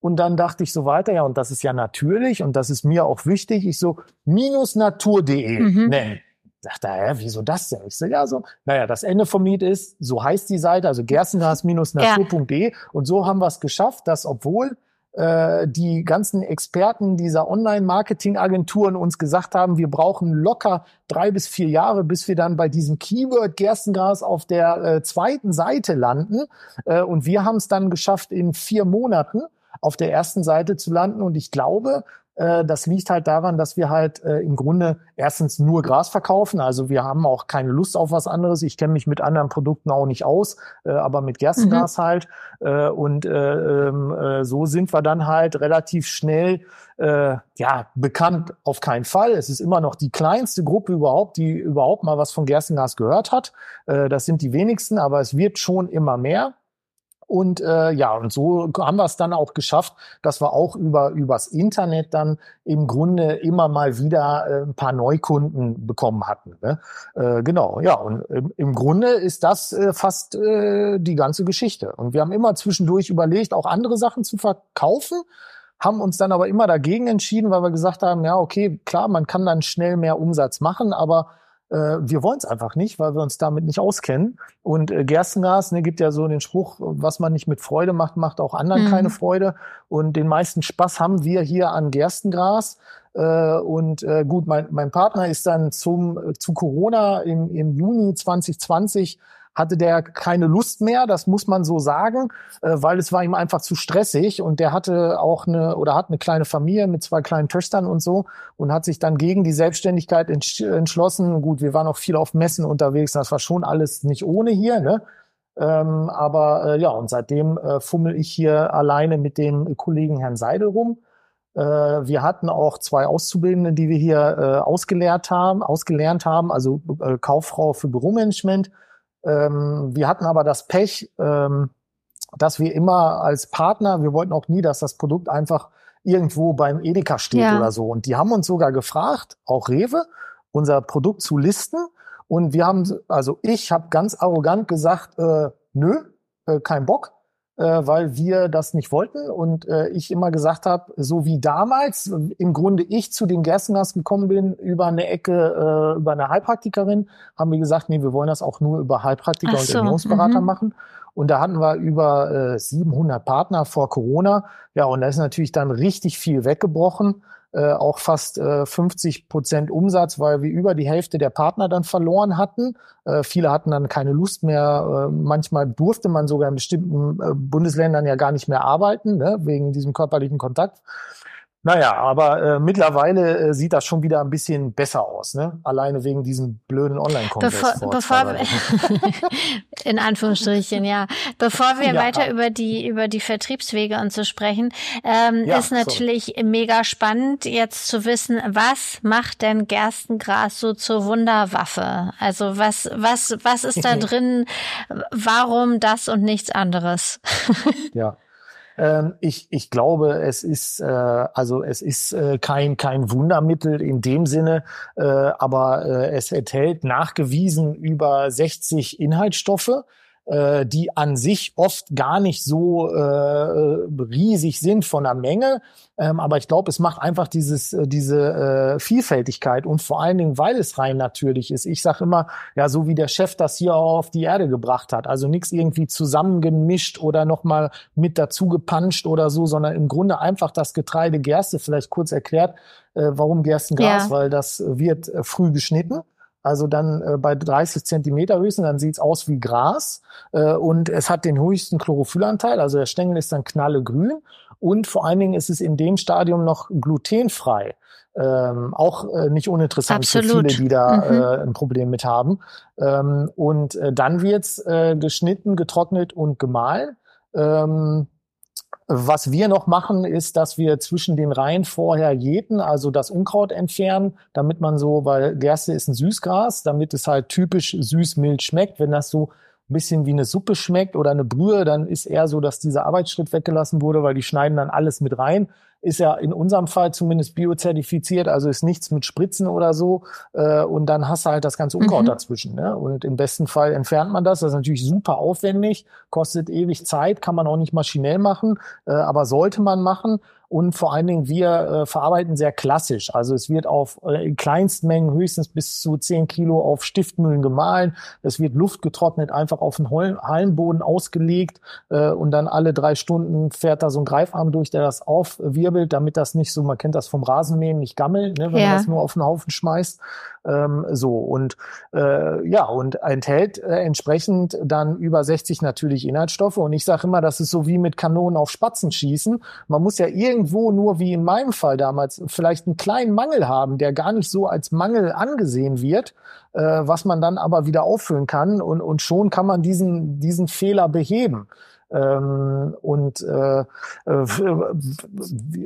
Und dann dachte ich so weiter, ja, und das ist ja natürlich und das ist mir auch wichtig. Ich so, minusnatur.de mhm. nennen. Dachte, hä, wieso das denn? Ich so, ja, so, naja, das Ende vom Lied ist, so heißt die Seite, also gerstengras-natur.de. Ja. Und so haben wir es geschafft, dass obwohl äh, die ganzen Experten dieser Online-Marketing-Agenturen uns gesagt haben, wir brauchen locker drei bis vier Jahre, bis wir dann bei diesem Keyword Gerstengras auf der äh, zweiten Seite landen. Äh, und wir haben es dann geschafft, in vier Monaten auf der ersten Seite zu landen. Und ich glaube, das liegt halt daran, dass wir halt äh, im Grunde erstens nur Gras verkaufen. Also wir haben auch keine Lust auf was anderes. Ich kenne mich mit anderen Produkten auch nicht aus, äh, aber mit Gerstengras mhm. halt. Äh, und äh, ähm, äh, so sind wir dann halt relativ schnell äh, ja bekannt. Auf keinen Fall. Es ist immer noch die kleinste Gruppe überhaupt, die überhaupt mal was von Gerstengras gehört hat. Äh, das sind die wenigsten, aber es wird schon immer mehr. Und äh, ja, und so haben wir es dann auch geschafft, dass wir auch über übers Internet dann im Grunde immer mal wieder äh, ein paar Neukunden bekommen hatten. Ne? Äh, genau, ja, und im, im Grunde ist das äh, fast äh, die ganze Geschichte. Und wir haben immer zwischendurch überlegt, auch andere Sachen zu verkaufen, haben uns dann aber immer dagegen entschieden, weil wir gesagt haben, ja, okay, klar, man kann dann schnell mehr Umsatz machen, aber wir wollen es einfach nicht, weil wir uns damit nicht auskennen. Und äh, Gerstengas ne, gibt ja so den Spruch, was man nicht mit Freude macht, macht auch anderen mhm. keine Freude. Und den meisten Spaß haben wir hier an Gerstengras. Äh, und äh, gut, mein, mein Partner ist dann zum äh, zu Corona im, im Juni 2020 hatte der keine Lust mehr, das muss man so sagen, äh, weil es war ihm einfach zu stressig und der hatte auch eine oder hat eine kleine Familie mit zwei kleinen Töchtern und so und hat sich dann gegen die Selbstständigkeit entschlossen. Gut, wir waren auch viel auf Messen unterwegs, das war schon alles nicht ohne hier, ne? Ähm, aber äh, ja, und seitdem äh, fummel ich hier alleine mit dem Kollegen Herrn Seidel rum. Äh, wir hatten auch zwei Auszubildende, die wir hier äh, ausgelehrt haben, ausgelernt haben, also äh, Kauffrau für Büromanagement ähm, wir hatten aber das Pech, ähm, dass wir immer als Partner, wir wollten auch nie, dass das Produkt einfach irgendwo beim Edeka steht ja. oder so. Und die haben uns sogar gefragt, auch Rewe, unser Produkt zu listen. Und wir haben, also ich habe ganz arrogant gesagt, äh, nö, äh, kein Bock weil wir das nicht wollten und äh, ich immer gesagt habe, so wie damals, im Grunde ich zu den Gersteners gekommen bin über eine Ecke, äh, über eine Heilpraktikerin, haben wir gesagt, nee, wir wollen das auch nur über Heilpraktiker so, und Ernährungsberater mhm. machen. Und da hatten wir über äh, 700 Partner vor Corona. Ja, und da ist natürlich dann richtig viel weggebrochen. Äh, auch fast äh, 50 Prozent Umsatz, weil wir über die Hälfte der Partner dann verloren hatten. Äh, viele hatten dann keine Lust mehr. Äh, manchmal durfte man sogar in bestimmten äh, Bundesländern ja gar nicht mehr arbeiten, ne, wegen diesem körperlichen Kontakt. Naja, aber äh, mittlerweile äh, sieht das schon wieder ein bisschen besser aus, ne? Alleine wegen diesem blöden Online-Kongress. Bevor, bevor <laughs> in Anführungsstrichen, ja. Bevor wir ja. weiter über die über die Vertriebswege und so sprechen, ähm, ja, ist natürlich so. mega spannend, jetzt zu wissen, was macht denn Gerstengras so zur Wunderwaffe? Also was was was ist da <laughs> drin? Warum das und nichts anderes? <laughs> ja. Ähm, ich, ich glaube, es ist äh, also es ist äh, kein kein Wundermittel in dem Sinne, äh, aber äh, es enthält nachgewiesen über 60 Inhaltsstoffe äh, die an sich oft gar nicht so äh, riesig sind von der Menge. Ähm, aber ich glaube, es macht einfach dieses, äh, diese äh, Vielfältigkeit und vor allen Dingen, weil es rein natürlich ist. Ich sage immer, ja, so wie der Chef das hier auf die Erde gebracht hat. Also nichts irgendwie zusammengemischt oder nochmal mit dazu gepanscht oder so, sondern im Grunde einfach das Getreide Gerste, vielleicht kurz erklärt, äh, warum Gerstengras, ja. weil das wird äh, früh geschnitten also dann äh, bei 30 Zentimeter höchstens, dann sieht's aus wie Gras äh, und es hat den höchsten Chlorophyllanteil, also der Stängel ist dann knallegrün und vor allen Dingen ist es in dem Stadium noch glutenfrei. Ähm, auch äh, nicht uninteressant Absolut. für viele, die da mhm. äh, ein Problem mit haben. Ähm, und äh, dann wird's äh, geschnitten, getrocknet und gemahlen. Ähm, was wir noch machen, ist, dass wir zwischen den Reihen vorher jäten, also das Unkraut entfernen, damit man so, weil Gerste ist ein Süßgras, damit es halt typisch süß-mild schmeckt. Wenn das so ein bisschen wie eine Suppe schmeckt oder eine Brühe, dann ist eher so, dass dieser Arbeitsschritt weggelassen wurde, weil die schneiden dann alles mit rein ist ja in unserem Fall zumindest biozertifiziert, also ist nichts mit Spritzen oder so. Äh, und dann hast du halt das ganze Unkraut mhm. dazwischen. Ne? Und im besten Fall entfernt man das. Das ist natürlich super aufwendig, kostet ewig Zeit, kann man auch nicht maschinell machen, äh, aber sollte man machen. Und vor allen Dingen, wir äh, verarbeiten sehr klassisch. Also es wird auf äh, in Kleinstmengen höchstens bis zu 10 Kilo auf Stiftmühlen gemahlen. Es wird luftgetrocknet, einfach auf den Hallenboden ausgelegt äh, und dann alle drei Stunden fährt da so ein Greifarm durch, der das aufwirbelt, damit das nicht so, man kennt das vom Rasenmähen, nicht gammelt, ne, wenn ja. man das nur auf den Haufen schmeißt. Ähm, so und äh, ja und enthält äh, entsprechend dann über 60 natürlich Inhaltsstoffe. Und ich sage immer, das ist so wie mit Kanonen auf Spatzen schießen. Man muss ja irgendwo nur wie in meinem Fall damals vielleicht einen kleinen Mangel haben, der gar nicht so als Mangel angesehen wird, äh, was man dann aber wieder auffüllen kann und, und schon kann man diesen diesen Fehler beheben. Ähm, und äh, äh,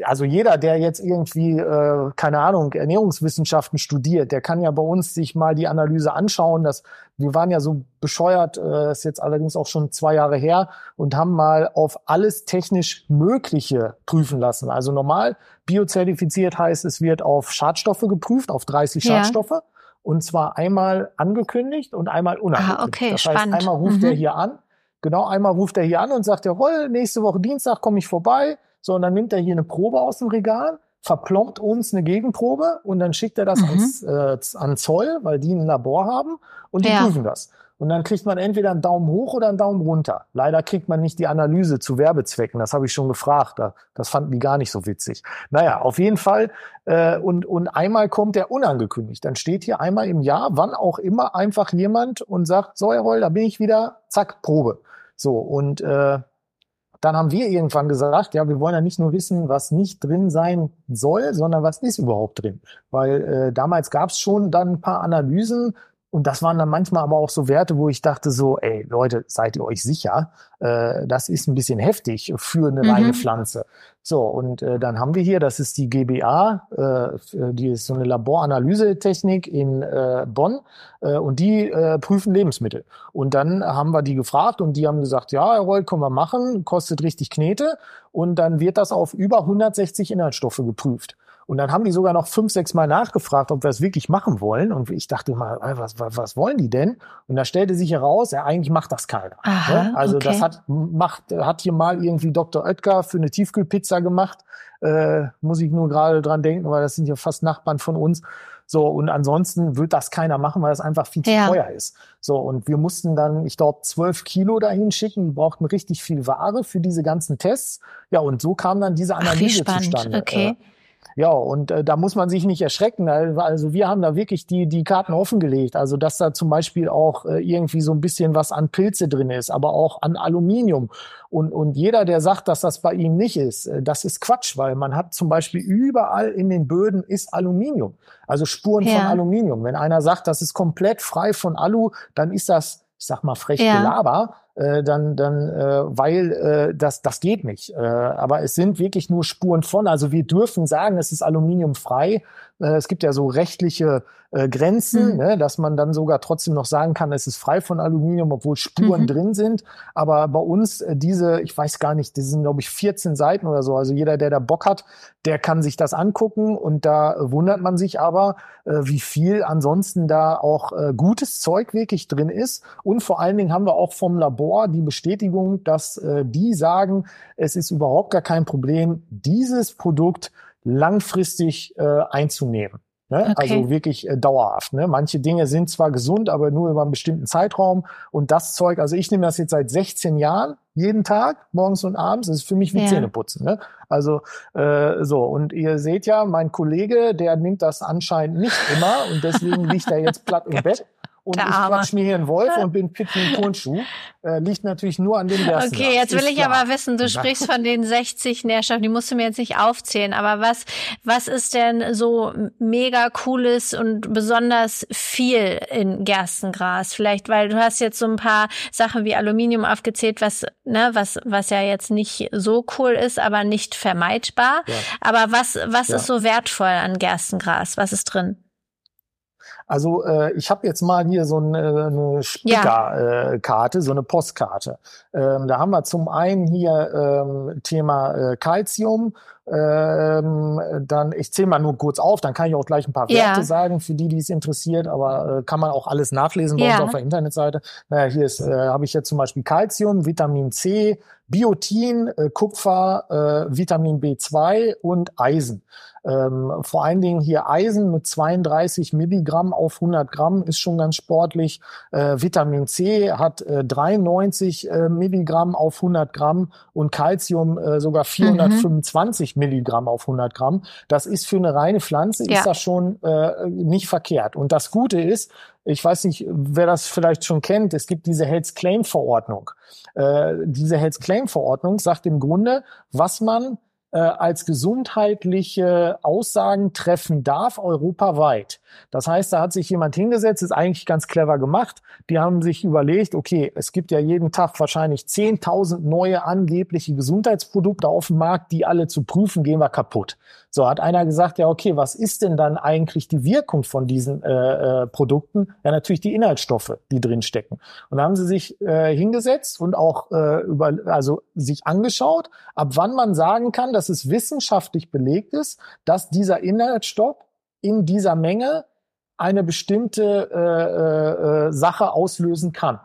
also jeder, der jetzt irgendwie, äh, keine Ahnung, Ernährungswissenschaften studiert, der kann ja bei uns sich mal die Analyse anschauen. Dass, wir waren ja so bescheuert, äh, ist jetzt allerdings auch schon zwei Jahre her, und haben mal auf alles technisch Mögliche prüfen lassen. Also normal biozertifiziert heißt, es wird auf Schadstoffe geprüft, auf 30 ja. Schadstoffe. Und zwar einmal angekündigt und einmal unangekündigt. Ah, okay, das heißt, spannend. einmal ruft mhm. er hier an Genau, einmal ruft er hier an und sagt, jawohl, nächste Woche Dienstag komme ich vorbei. So, und dann nimmt er hier eine Probe aus dem Regal, verplombt uns eine Gegenprobe und dann schickt er das mhm. ans, äh, an Zoll, weil die ein Labor haben und die ja. prüfen das. Und dann kriegt man entweder einen Daumen hoch oder einen Daumen runter. Leider kriegt man nicht die Analyse zu Werbezwecken. Das habe ich schon gefragt. Das fanden die gar nicht so witzig. Naja, auf jeden Fall. Äh, und, und einmal kommt der unangekündigt. Dann steht hier einmal im Jahr, wann auch immer, einfach jemand und sagt, so, Roll, da bin ich wieder, zack, Probe. So, und äh, dann haben wir irgendwann gesagt, ja, wir wollen ja nicht nur wissen, was nicht drin sein soll, sondern was ist überhaupt drin. Weil äh, damals gab es schon dann ein paar Analysen, und das waren dann manchmal aber auch so Werte, wo ich dachte so, ey Leute, seid ihr euch sicher? Äh, das ist ein bisschen heftig für eine mhm. reine Pflanze. So, und äh, dann haben wir hier, das ist die GBA, äh, die ist so eine Laboranalysetechnik in äh, Bonn äh, und die äh, prüfen Lebensmittel. Und dann haben wir die gefragt und die haben gesagt, ja, Roll, können wir machen, kostet richtig Knete. Und dann wird das auf über 160 Inhaltsstoffe geprüft. Und dann haben die sogar noch fünf, sechs Mal nachgefragt, ob wir es wirklich machen wollen. Und ich dachte mal, was, was, was wollen die denn? Und da stellte sich heraus, ja, eigentlich macht das keiner. Aha, ne? Also okay. das hat, macht, hat hier mal irgendwie Dr. Oetker für eine Tiefkühlpizza gemacht. Äh, muss ich nur gerade dran denken, weil das sind ja fast Nachbarn von uns. So, und ansonsten wird das keiner machen, weil das einfach viel zu ja. teuer ist. So, und wir mussten dann, ich glaube, zwölf Kilo dahin schicken. Wir brauchten richtig viel Ware für diese ganzen Tests. Ja, und so kam dann diese Analyse Ach, zustande. Okay. Äh, ja, und äh, da muss man sich nicht erschrecken. Also wir haben da wirklich die, die Karten offengelegt. Also dass da zum Beispiel auch äh, irgendwie so ein bisschen was an Pilze drin ist, aber auch an Aluminium. Und, und jeder, der sagt, dass das bei ihm nicht ist, äh, das ist Quatsch, weil man hat zum Beispiel überall in den Böden ist Aluminium. Also Spuren ja. von Aluminium. Wenn einer sagt, das ist komplett frei von Alu, dann ist das, ich sag mal, frech ja. Gelaber äh, dann, dann äh, weil äh, das, das geht nicht. Äh, aber es sind wirklich nur Spuren von. Also wir dürfen sagen, es ist aluminiumfrei. Äh, es gibt ja so rechtliche äh, Grenzen, mhm. ne, dass man dann sogar trotzdem noch sagen kann, es ist frei von Aluminium, obwohl Spuren mhm. drin sind. Aber bei uns äh, diese, ich weiß gar nicht, die sind glaube ich 14 Seiten oder so. Also jeder, der da Bock hat, der kann sich das angucken und da wundert man sich aber, äh, wie viel ansonsten da auch äh, gutes Zeug wirklich drin ist. Und vor allen Dingen haben wir auch vom Labor die Bestätigung, dass äh, die sagen, es ist überhaupt gar kein Problem, dieses Produkt langfristig äh, einzunehmen. Ne? Okay. Also wirklich äh, dauerhaft. Ne? Manche Dinge sind zwar gesund, aber nur über einen bestimmten Zeitraum. Und das Zeug, also ich nehme das jetzt seit 16 Jahren, jeden Tag, morgens und abends, das ist für mich wie ja. Zähneputzen. Ne? Also äh, so, und ihr seht ja, mein Kollege, der nimmt das anscheinend nicht immer und deswegen liegt er jetzt platt im <laughs> Bett. Und Der ich quatsch mir hier einen Wolf und bin ein Turnschuh. <laughs> Äh, liegt natürlich nur an dem Gerstengras. Okay, jetzt will ich klar. aber wissen, du sprichst von den 60 Nährstoffen, die musst du mir jetzt nicht aufzählen, aber was, was ist denn so mega cooles und besonders viel in Gerstengras? Vielleicht, weil du hast jetzt so ein paar Sachen wie Aluminium aufgezählt, was, ne, was, was ja jetzt nicht so cool ist, aber nicht vermeidbar. Ja. Aber was, was ja. ist so wertvoll an Gerstengras? Was ist drin? Also äh, ich habe jetzt mal hier so eine, eine Spickerkarte, ja. äh, so eine Postkarte. Ähm, da haben wir zum einen hier ähm, Thema äh, Calcium, ähm, dann, ich zähle mal nur kurz auf, dann kann ich auch gleich ein paar Werte ja. sagen, für die, die es interessiert, aber äh, kann man auch alles nachlesen bei ja. uns auf der Internetseite. Naja, hier ist, äh, habe ich jetzt zum Beispiel Calcium, Vitamin C, Biotin, äh, Kupfer, äh, Vitamin B2 und Eisen. Ähm, vor allen Dingen hier Eisen mit 32 Milligramm auf 100 Gramm ist schon ganz sportlich. Äh, Vitamin C hat äh, 93 äh, Milligramm auf 100 Gramm und Calcium äh, sogar 425 mhm. Milligramm auf 100 Gramm. Das ist für eine reine Pflanze ja. ist das schon äh, nicht verkehrt. Und das Gute ist, ich weiß nicht, wer das vielleicht schon kennt, es gibt diese Health Claim Verordnung. Äh, diese Health Claim Verordnung sagt im Grunde, was man äh, als gesundheitliche Aussagen treffen darf, europaweit. Das heißt, da hat sich jemand hingesetzt, ist eigentlich ganz clever gemacht. Die haben sich überlegt, okay, es gibt ja jeden Tag wahrscheinlich 10.000 neue angebliche Gesundheitsprodukte auf dem Markt, die alle zu prüfen, gehen wir kaputt. So hat einer gesagt, ja, okay, was ist denn dann eigentlich die Wirkung von diesen äh, äh, Produkten? Ja, natürlich die Inhaltsstoffe, die drin stecken. Und da haben sie sich äh, hingesetzt und auch äh, über, also sich angeschaut, ab wann man sagen kann, dass es wissenschaftlich belegt ist, dass dieser Inhaltsstoff in dieser Menge eine bestimmte äh, äh, äh Sache auslösen kann.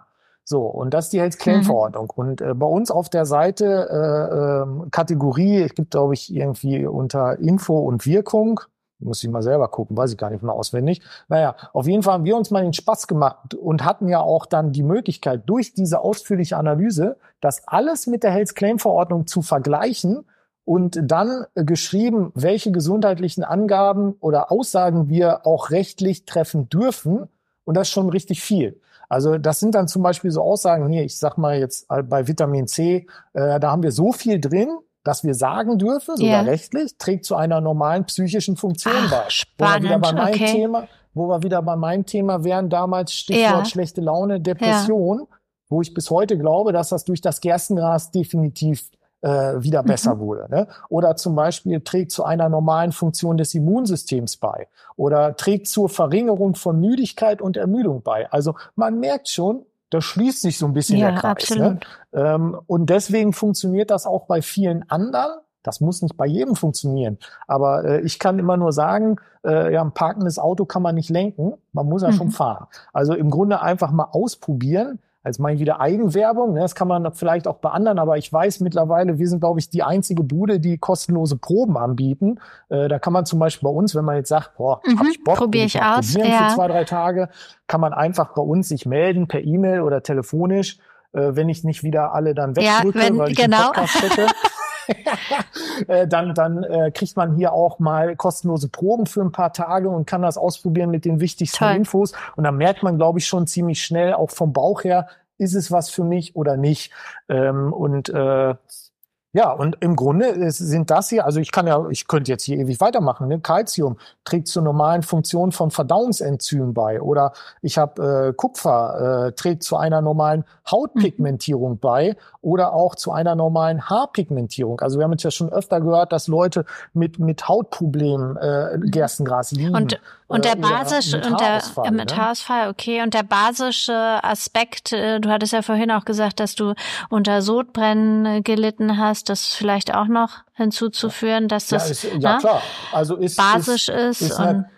So, und das ist die Health Claim Verordnung. Mhm. Und äh, bei uns auf der Seite äh, äh, Kategorie, es gibt, glaube ich, irgendwie unter Info und Wirkung, muss ich mal selber gucken, weiß ich gar nicht mehr auswendig. Naja, auf jeden Fall haben wir uns mal den Spaß gemacht und hatten ja auch dann die Möglichkeit, durch diese ausführliche Analyse, das alles mit der Health Claim Verordnung zu vergleichen und dann geschrieben, welche gesundheitlichen Angaben oder Aussagen wir auch rechtlich treffen dürfen. Und das ist schon richtig viel. Also das sind dann zum Beispiel so Aussagen, hier, ich sag mal jetzt äh, bei Vitamin C, äh, da haben wir so viel drin, dass wir sagen dürfen, sogar yeah. rechtlich, trägt zu einer normalen psychischen Funktion Ach, bei. Spannend. Wo wir wieder bei meinem okay. Thema, wo wir wieder bei meinem Thema wären, damals Stichwort ja. schlechte Laune, Depression, ja. wo ich bis heute glaube, dass das durch das Gerstengras definitiv äh, wieder mhm. besser wurde. Ne? Oder zum Beispiel trägt zu einer normalen Funktion des Immunsystems bei oder trägt zur Verringerung von Müdigkeit und Ermüdung bei. Also man merkt schon, da schließt sich so ein bisschen ja, der Kreis. Ne? Ähm, und deswegen funktioniert das auch bei vielen anderen. Das muss nicht bei jedem funktionieren. Aber äh, ich kann immer nur sagen, äh, ja, ein parkendes Auto kann man nicht lenken. Man muss ja mhm. schon fahren. Also im Grunde einfach mal ausprobieren als meine wieder Eigenwerbung. Ne? Das kann man vielleicht auch bei anderen, aber ich weiß mittlerweile, wir sind, glaube ich, die einzige Bude, die kostenlose Proben anbieten. Äh, da kann man zum Beispiel bei uns, wenn man jetzt sagt, boah, mhm, hab ich Bock, probiere ich, ich aus, ja. für zwei, drei Tage, kann man einfach bei uns sich melden per E-Mail oder telefonisch, äh, wenn ich nicht wieder alle dann wegdrücke, ja, wenn, weil ich genau. einen Podcast hätte. <laughs> <laughs> Äh, dann, dann äh, kriegt man hier auch mal kostenlose Proben für ein paar Tage und kann das ausprobieren mit den wichtigsten Toll. Infos. Und dann merkt man, glaube ich, schon ziemlich schnell, auch vom Bauch her, ist es was für mich oder nicht. Ähm, und äh, ja, und im Grunde sind das hier, also ich kann ja, ich könnte jetzt hier ewig weitermachen. Ne? Calcium trägt zur normalen Funktion von Verdauungsenzymen bei. Oder ich habe äh, Kupfer, äh, trägt zu einer normalen Hautpigmentierung mhm. bei oder auch zu einer normalen Haarpigmentierung. Also wir haben jetzt ja schon öfter gehört, dass Leute mit, mit Hautproblemen äh, mhm. Gerstengras lieben. Und, und der äh, basische, und der, äh, mit ne? Haarausfall, okay. Und der basische Aspekt, äh, du hattest ja vorhin auch gesagt, dass du unter Sodbrennen gelitten hast das vielleicht auch noch hinzuzuführen, dass das ja, ist, ja ne, klar. Also ist, basisch ist. ist, ist eine,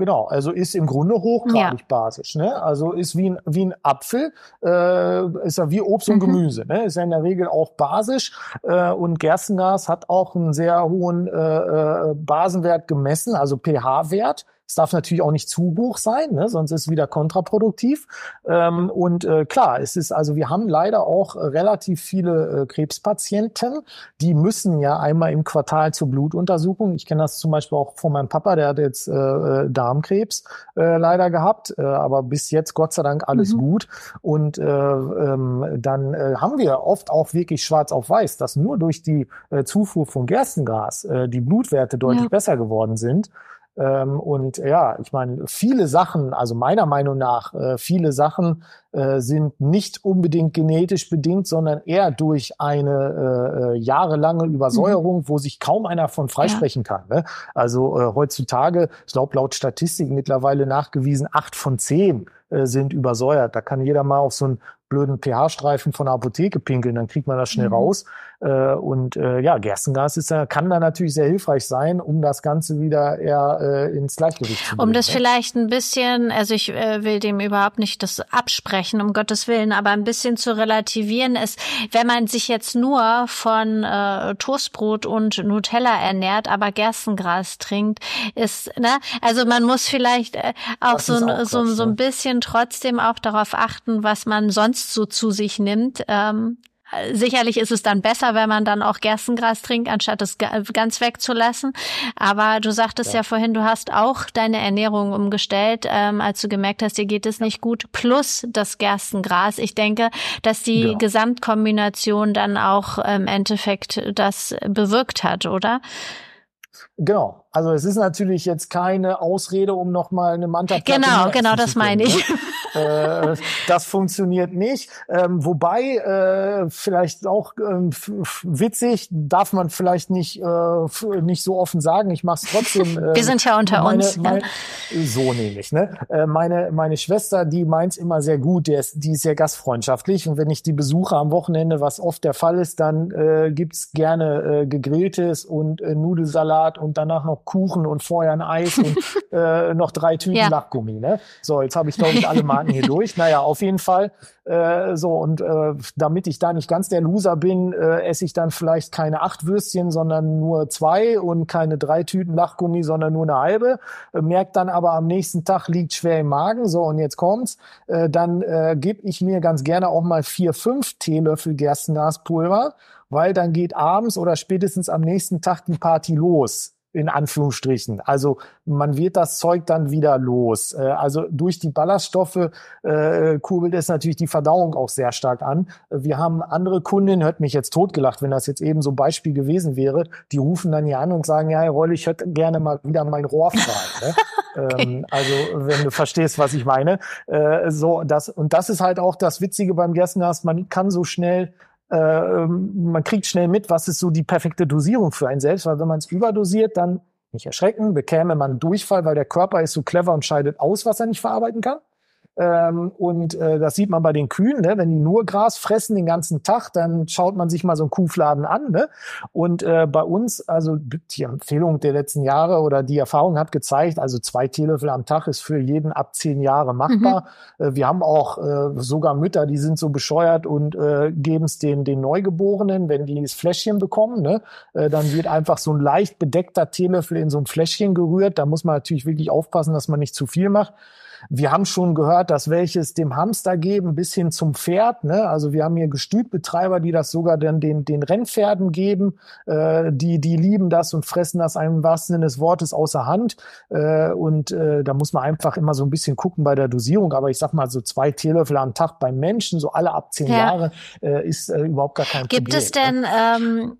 Genau, also ist im Grunde hochgradig ja. basisch. Ne? Also ist wie ein, wie ein Apfel, äh, ist ja wie Obst und mhm. Gemüse. Ne? Ist ja in der Regel auch basisch. Äh, und Gerstengas hat auch einen sehr hohen äh, äh Basenwert gemessen, also pH-Wert Es darf natürlich auch nicht zu hoch sein, ne? sonst ist es wieder kontraproduktiv. Ähm, und äh, klar, es ist also, wir haben leider auch relativ viele äh, Krebspatienten, die müssen ja einmal im Quartal zur Blutuntersuchung. Ich kenne das zum Beispiel auch von meinem Papa, der hat jetzt äh, äh Darmkrebs äh, leider gehabt, äh, aber bis jetzt Gott sei Dank alles mhm. gut. Und äh, ähm, dann äh, haben wir oft auch wirklich schwarz auf weiß, dass nur durch die äh, Zufuhr von Gerstengras äh, die Blutwerte deutlich ja. besser geworden sind. Ähm, und ja, ich meine, viele Sachen, also meiner Meinung nach, äh, viele Sachen äh, sind nicht unbedingt genetisch bedingt, sondern eher durch eine äh, äh jahrelange Übersäuerung, mhm. wo sich kaum einer von freisprechen ja. kann. Ne? Also äh, heutzutage, ich glaube laut Statistik mittlerweile nachgewiesen, acht von zehn äh, sind übersäuert. Da kann jeder mal auf so einen blöden pH-Streifen von der Apotheke pinkeln, dann kriegt man das schnell mhm. raus. Äh, und äh, ja, Gerstengas ist, kann da natürlich sehr hilfreich sein, um das Ganze wieder eher äh, ins Gleichgewicht zu bringen. Um das ne? vielleicht ein bisschen, also ich äh, will dem überhaupt nicht das absprechen, um Gottes Willen, aber ein bisschen zu relativieren ist, wenn man sich jetzt nur von äh, Toastbrot und Nutella ernährt, aber Gerstengras trinkt, ist, ne, also man muss vielleicht äh, auch, so, auch so, so ein bisschen trotzdem auch darauf achten, was man sonst sonst so zu sich nimmt. Ähm, Sicherlich ist es dann besser, wenn man dann auch Gerstengras trinkt, anstatt es ganz wegzulassen. Aber du sagtest ja, ja vorhin, du hast auch deine Ernährung umgestellt, ähm, als du gemerkt hast, dir geht es nicht gut, plus das Gerstengras. Ich denke, dass die ja. Gesamtkombination dann auch im Endeffekt das bewirkt hat, oder? Genau. Also es ist natürlich jetzt keine Ausrede, um nochmal eine Manta Genau, genau, das meine ich. <laughs> Äh, das funktioniert nicht. Ähm, wobei, äh, vielleicht auch ähm, witzig, darf man vielleicht nicht, äh, nicht so offen sagen. Ich mache es trotzdem. <laughs> Äh, Wir sind ja unter meine, uns. Mein, so nämlich. Ne? Äh, meine, meine Schwester, die meint's immer sehr gut, die ist, die ist sehr gastfreundschaftlich. Und wenn ich die besuche am Wochenende, was oft der Fall ist, dann äh, gibt's gerne äh, gegrilltes und äh, Nudelsalat und danach noch Kuchen und vorher ein Eis und <laughs> äh, noch drei Tüten ja. Lachgummi. Ne? So, jetzt habe ich, glaube ich, alle <laughs> Marken hier durch. Naja, auf jeden Fall. Äh, so, und äh, damit ich da nicht ganz der Loser bin, äh, esse ich dann vielleicht keine acht Würstchen, sondern nur zwei und keine drei Tüten Lachgummi, sondern nur eine halbe. Äh, merkt dann aber am nächsten Tag liegt schwer im Magen. So, und jetzt kommt's. Äh, dann äh, gebe ich mir ganz gerne auch mal vier, fünf Teelöffel Gerstengaspulver, weil dann geht abends oder spätestens am nächsten Tag die Party los in Anführungsstrichen. Also man wird das Zeug dann wieder los. Äh, also durch die Ballaststoffe äh, kurbelt es natürlich die Verdauung auch sehr stark an. Wir haben andere Kundinnen, hört mich jetzt totgelacht, wenn das jetzt eben so ein Beispiel gewesen wäre, die rufen dann hier an und sagen, ja, Herr Reul, ich hätte gerne mal wieder mein Rohr frei. ne? <laughs> okay. ähm, also wenn du verstehst, was ich meine. Äh, so das und das ist halt auch das Witzige beim Gerstengas, man kann so schnell äh, man kriegt schnell mit, was ist so die perfekte Dosierung für einen selbst, weil wenn man es überdosiert, dann nicht erschrecken, bekäme man Durchfall, weil der Körper ist so clever und scheidet aus, was er nicht verarbeiten kann. Ähm, und äh, das sieht man bei den Kühen, ne? wenn die nur Gras fressen den ganzen Tag, dann schaut man sich mal so einen Kuhfladen an. Ne? Und äh, bei uns, also die Empfehlung der letzten Jahre oder die Erfahrung hat gezeigt, also zwei Teelöffel am Tag ist für jeden ab zehn Jahre machbar. Mhm. Äh, wir haben auch äh, sogar Mütter, die sind so bescheuert und äh, geben es den, den Neugeborenen, wenn die das Fläschchen bekommen, ne? äh, dann wird einfach so ein leicht bedeckter Teelöffel in so ein Fläschchen gerührt. Da muss man natürlich wirklich aufpassen, dass man nicht zu viel macht. Wir haben schon gehört, dass welches dem Hamster geben bis hin zum Pferd. Ne? Also wir haben hier Gestütbetreiber, die das sogar dann den, den Rennpferden geben. Äh, die, die lieben das und fressen das einem wahrsten Sinne des Wortes außer Hand. Äh, und äh, da muss man einfach immer so ein bisschen gucken bei der Dosierung. Aber ich sag mal, so zwei Teelöffel am Tag beim Menschen, so alle ab zehn ja. Jahre, äh, ist äh, überhaupt gar kein Gibt Problem. Gibt es denn ne? ähm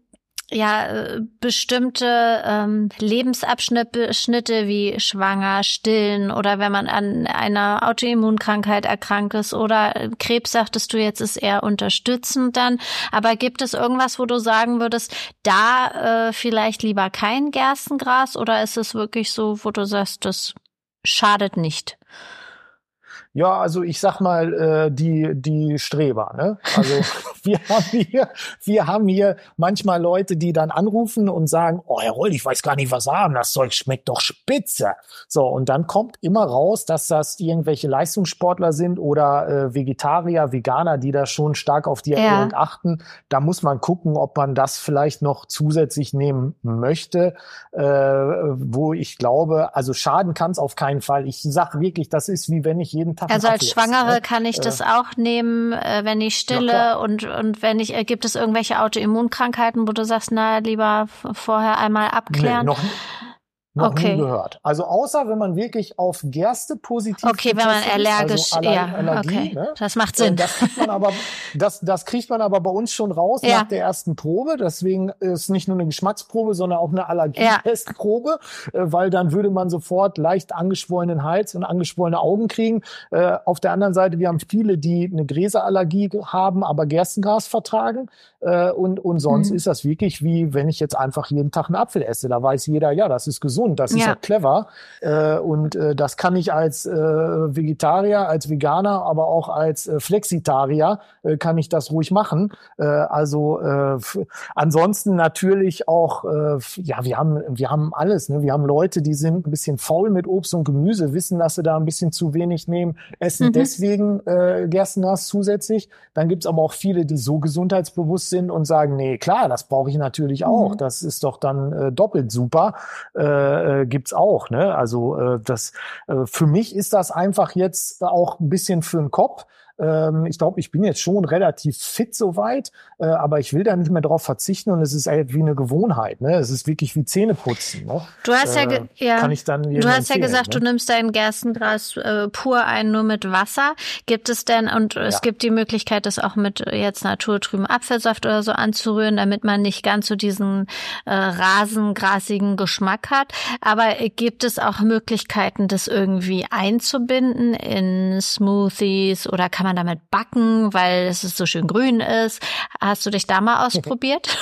ja äh, bestimmte ähm, Lebensabschnitte wie schwanger, stillen oder wenn man an einer Autoimmunkrankheit erkrankt ist oder äh, Krebs, sagtest du jetzt, ist eher unterstützend dann. Aber gibt es irgendwas, wo du sagen würdest, da äh, vielleicht lieber kein Gerstengras oder ist es wirklich so, wo du sagst, das schadet nicht? Ja, also ich sag mal, äh, die, die Streber, ne? Also <laughs> wir haben hier, wir haben hier manchmal Leute, die dann anrufen und sagen, oh Herr Roll, ich weiß gar nicht, was haben, das Zeug schmeckt doch spitze. So, und dann kommt immer raus, dass das irgendwelche Leistungssportler sind oder äh, Vegetarier, Veganer, die da schon stark auf die Ernährung ja. achten. Da muss man gucken, ob man das vielleicht noch zusätzlich nehmen möchte, äh, wo ich glaube, also schaden kann es auf keinen Fall. Ich sag wirklich, das ist wie wenn ich jeden Tag. Also als Schwangere ne? kann ich äh, das auch nehmen, äh, wenn ich stille und und wenn ich äh, gibt es irgendwelche Autoimmunkrankheiten, wo du sagst, na lieber vorher einmal abklären. Nee, noch, noch okay. nie gehört. Also außer wenn man wirklich auf Gerste positiv Okay, wenn man allergisch, also ja, Allergie, okay. Ne? Das macht Sinn. Das kriegt man aber, <laughs> das, das kriegt man aber bei uns schon raus ja. nach der ersten Probe. Deswegen ist nicht nur eine Geschmacksprobe, sondern auch eine Allergietestprobe, ja. Äh, weil dann würde man sofort leicht angeschwollenen Hals und angeschwollene Augen kriegen. Äh, auf der anderen Seite, wir haben viele, die eine Gräserallergie haben, aber Gerstengras vertragen. Äh, und, und sonst mhm. ist das wirklich wie, wenn ich jetzt einfach jeden Tag einen Apfel esse. Da weiß jeder, ja, das ist gesund gesund, das ist ja clever. Äh, und äh, das kann ich als äh, Vegetarier, als Veganer, aber auch als äh, Flexitarier äh, kann ich das ruhig machen. Äh, also äh, ansonsten natürlich auch, äh, ja, wir haben, wir haben alles. Ne? Wir haben Leute, die sind ein bisschen faul mit Obst und Gemüse, wissen, dass sie da ein bisschen zu wenig nehmen, essen mhm. deswegen äh, Gerstengas zusätzlich. Dann gibt's aber auch viele, die so gesundheitsbewusst sind und sagen, nee, klar, das brauche ich natürlich auch. Mhm. Das ist doch dann äh, doppelt super. Äh, äh, gibt's auch. Ne? Also äh, das äh, für mich ist das einfach jetzt auch ein bisschen für den Kopf. Ähm, ich glaube, ich bin jetzt schon relativ fit soweit, äh, aber ich will da nicht mehr drauf verzichten und es ist halt wie eine Gewohnheit. Ne? Es ist wirklich wie Zähneputzen. Ne? Du hast ja, äh, ja kann ich dann du hast ja gesagt, ne? du nimmst dein Gerstengras äh, pur ein, nur mit Wasser. Gibt es denn und es ja. gibt die Möglichkeit, das auch mit jetzt naturtrüben Apfelsaft oder so anzurühren, damit man nicht ganz so diesen äh, rasengrasigen Geschmack hat. Aber gibt es auch Möglichkeiten, das irgendwie einzubinden in Smoothies oder kann man man damit backen, weil es so schön grün ist. Hast du dich da mal <laughs> ausprobiert?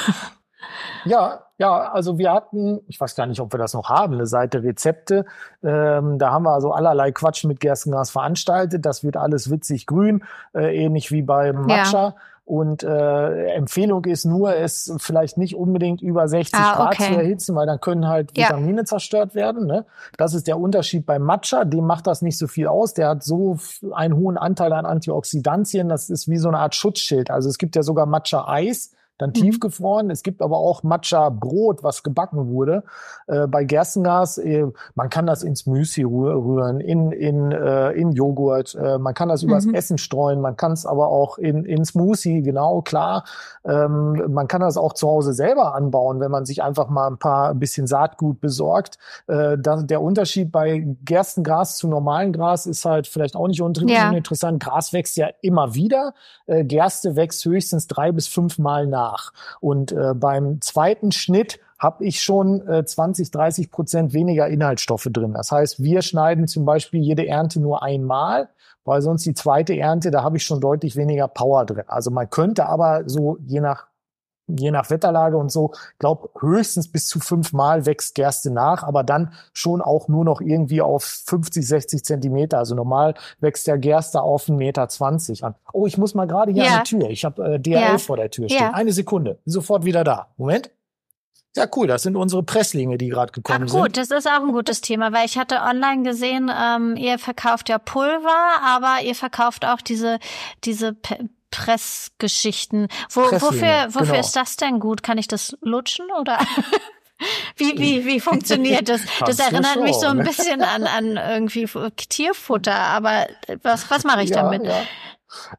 Ja, ja, also wir hatten, ich weiß gar nicht, ob wir das noch haben, eine Seite Rezepte. Ähm, da haben wir also allerlei Quatsch mit Gerstengras veranstaltet. Das wird alles witzig grün, äh, ähnlich wie beim Matcha. Ja. Und äh, Empfehlung ist nur, es vielleicht nicht unbedingt über 60 ah, Grad zu erhitzen, weil dann können halt Vitamine ja. zerstört werden. Ne? Das ist der Unterschied beim Matcha. Dem macht das nicht so viel aus. Der hat so einen hohen Anteil an Antioxidantien. Das ist wie so eine Art Schutzschild. Also es gibt ja sogar Matcha-Eis dann mhm. tiefgefroren. Es gibt aber auch Matcha-Brot, was gebacken wurde. Äh, bei Gerstengas, äh, man kann das ins Müsli rühren, in, in, äh, in Joghurt, äh, man kann das übers mhm. Essen streuen, man kann es aber auch in, in Smoothie, genau, klar. Ähm, man kann das auch zu Hause selber anbauen, wenn man sich einfach mal ein paar ein bisschen Saatgut besorgt. Äh, da, der Unterschied bei Gerstengras zu normalen Gras ist halt vielleicht auch nicht uninteressant. Ja. Gras wächst ja immer wieder. Äh, Gerste wächst höchstens drei bis fünf Mal nach nach. Und äh, beim zweiten Schnitt habe ich schon äh, 20, 30 Prozent weniger Inhaltsstoffe drin. Das heißt, wir schneiden zum Beispiel jede Ernte nur einmal, weil sonst die zweite Ernte, da habe ich schon deutlich weniger Power drin. Also man könnte aber so je nach je nach Wetterlage und so, glaube höchstens bis zu fünfmal wächst Gerste nach, aber dann schon auch nur noch irgendwie auf 50, 60 Zentimeter. Also normal wächst der Gerste auf 1,20 Meter zwanzig an. Oh, ich muss mal gerade hier ja. an die Tür. Ich habe äh, DRL ja. vor der Tür stehen. Ja. Eine Sekunde. Sofort wieder da. Moment. Ja, cool, das sind unsere Presslinge, die gerade gekommen Ach, gut, sind. das ist auch ein gutes Thema, weil ich hatte online gesehen, ähm, ihr verkauft ja Pulver, aber ihr verkauft auch diese, diese Pressgeschichten. Wo, wofür wofür genau. ist das denn gut? Kann ich das lutschen oder? <laughs> Wie, wie, wie <laughs> funktioniert das? Das erinnert schon, mich so ein bisschen an, an irgendwie Tierfutter, aber was, was mache ich ja, damit? Ja.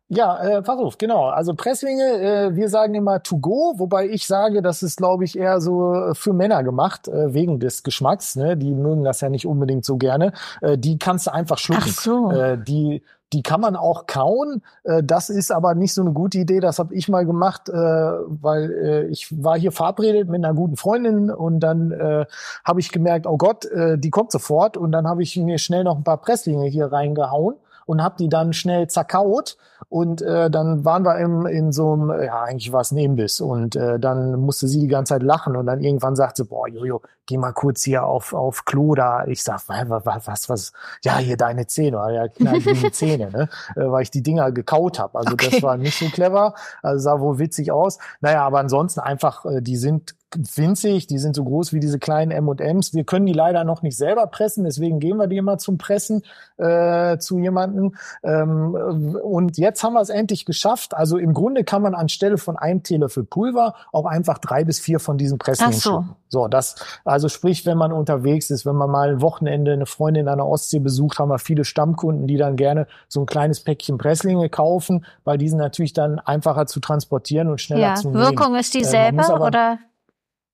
Ja, äh, pass auf, genau. Also Presslinge, äh, wir sagen immer to go, wobei ich sage, das ist, glaube ich, eher so für Männer gemacht, äh, wegen des Geschmacks. Ne? Die mögen das ja nicht unbedingt so gerne. Äh, die kannst du einfach schlucken. Ach so. Äh, die die kann man auch kauen. Äh, das ist aber nicht so eine gute Idee. Das habe ich mal gemacht, äh, weil äh, ich war hier verabredet mit einer guten Freundin und dann äh, habe ich gemerkt, oh Gott, äh, die kommt sofort. Und dann habe ich mir schnell noch ein paar Presslinge hier reingehauen und habe die dann schnell zerkaut Und äh, dann waren wir im, in so einem, ja, eigentlich war es ein Imbiss. Und äh, dann musste sie die ganze Zeit lachen. Und dann irgendwann sagte sie, boah, Jojo, geh mal kurz hier auf, auf Klo da. Ich sag, was, was, was, ja, hier deine Zähne, ja, knallgrüne <laughs> Zähne, ne? Äh, weil ich die Dinger gekaut habe. Also okay. das war nicht so clever. Also sah wohl witzig aus. Naja, aber ansonsten einfach, äh, die sind winzig, die sind so groß wie diese kleinen M&Ms. Wir können die leider noch nicht selber pressen, deswegen gehen wir die immer zum Pressen äh, zu jemandem. Ähm, und jetzt haben wir es endlich geschafft. Also im Grunde kann man anstelle von einem Teelöffel Pulver auch einfach drei bis vier von diesen Presslingen Ach so. So, das, also sprich, wenn man unterwegs ist, wenn man mal ein Wochenende eine Freundin an der Ostsee besucht, haben wir viele Stammkunden, die dann gerne so ein kleines Päckchen Presslinge kaufen, weil die sind natürlich dann einfacher zu transportieren und schneller ja. zu nehmen. Wirkung ist dieselbe äh, oder?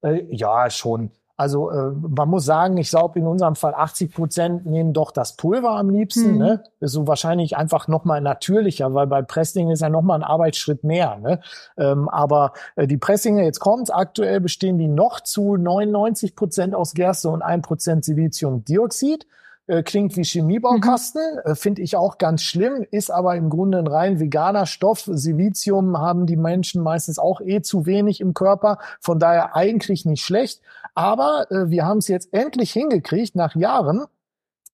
Äh, ja, schon. Also äh, man muss sagen, ich glaube in unserem Fall 80 Prozent nehmen doch das Pulver am liebsten. Mhm. Ne? Ist so wahrscheinlich einfach nochmal natürlicher, weil bei Presslinge ist ja nochmal ein Arbeitsschritt mehr. Ne? Ähm, aber äh, die Presslinge, jetzt kommt's, aktuell bestehen die noch zu 99 Prozent aus Gerste und 1 Prozent Siliziumdioxid. Äh, klingt wie Chemiebaukasten, mhm. äh, finde ich auch ganz schlimm, ist aber im Grunde ein rein veganer Stoff. Silizium haben die Menschen meistens auch eh zu wenig im Körper, von daher eigentlich nicht schlecht. Aber äh, wir haben es jetzt endlich hingekriegt, nach Jahren,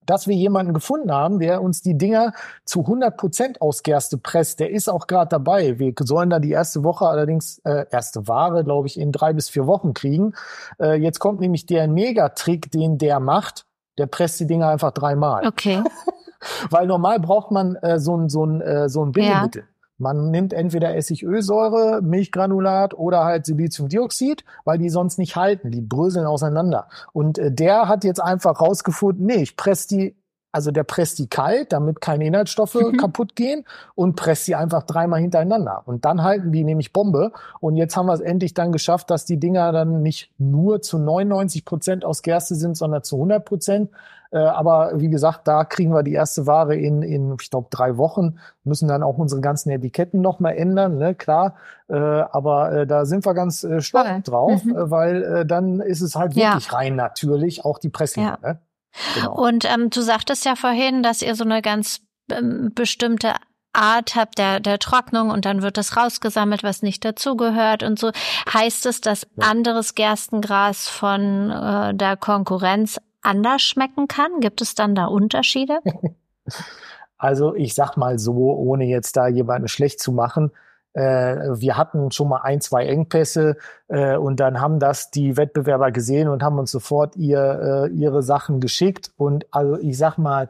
dass wir jemanden gefunden haben, der uns die Dinger zu 100 Prozent aus Gerste presst. Der ist auch gerade dabei. Wir sollen da die erste Woche allerdings, äh, erste Ware, glaube ich, in drei bis vier Wochen kriegen. Äh, jetzt kommt nämlich der Megatrick, den der macht der presst die Dinger einfach dreimal. Okay. <laughs> Weil normal braucht man äh, so ein, so ein, äh, so ein Bindemittel. Ja. Man nimmt entweder Essigölsäure, Milchgranulat oder halt Siliziumdioxid, weil die sonst nicht halten. Die bröseln auseinander. Und äh, der hat jetzt einfach rausgefunden, nee, ich presse die also der presst die kalt, damit keine Inhaltsstoffe mhm. kaputt gehen und presst sie einfach dreimal hintereinander. Und dann halten die nämlich Bombe. Und jetzt haben wir es endlich dann geschafft, dass die Dinger dann nicht nur zu 99 Prozent aus Gerste sind, sondern zu 100 Prozent. Äh, aber wie gesagt, da kriegen wir die erste Ware in, in ich glaube, drei Wochen. Müssen dann auch unsere ganzen Etiketten nochmal ändern, ne? klar. Äh, aber äh, da sind wir ganz äh, stolz drauf, mhm. Äh, weil äh, dann ist es halt wirklich ja. rein natürlich, auch die Presslinge. Ja. Ne? Genau. Und ähm, du sagtest ja vorhin, dass ihr so eine ganz ähm, bestimmte Art habt der, der Trocknung und dann wird das rausgesammelt, was nicht dazugehört und so. Heißt es, dass ja. anderes Gerstengras von äh, der Konkurrenz anders schmecken kann? Gibt es dann da Unterschiede? <laughs> Also ich sag mal so, ohne jetzt da jemanden schlecht zu machen, wir hatten schon mal ein, zwei Engpässe äh, und dann haben das die Wettbewerber gesehen und haben uns sofort ihr, äh, ihre Sachen geschickt. Und also ich sag mal,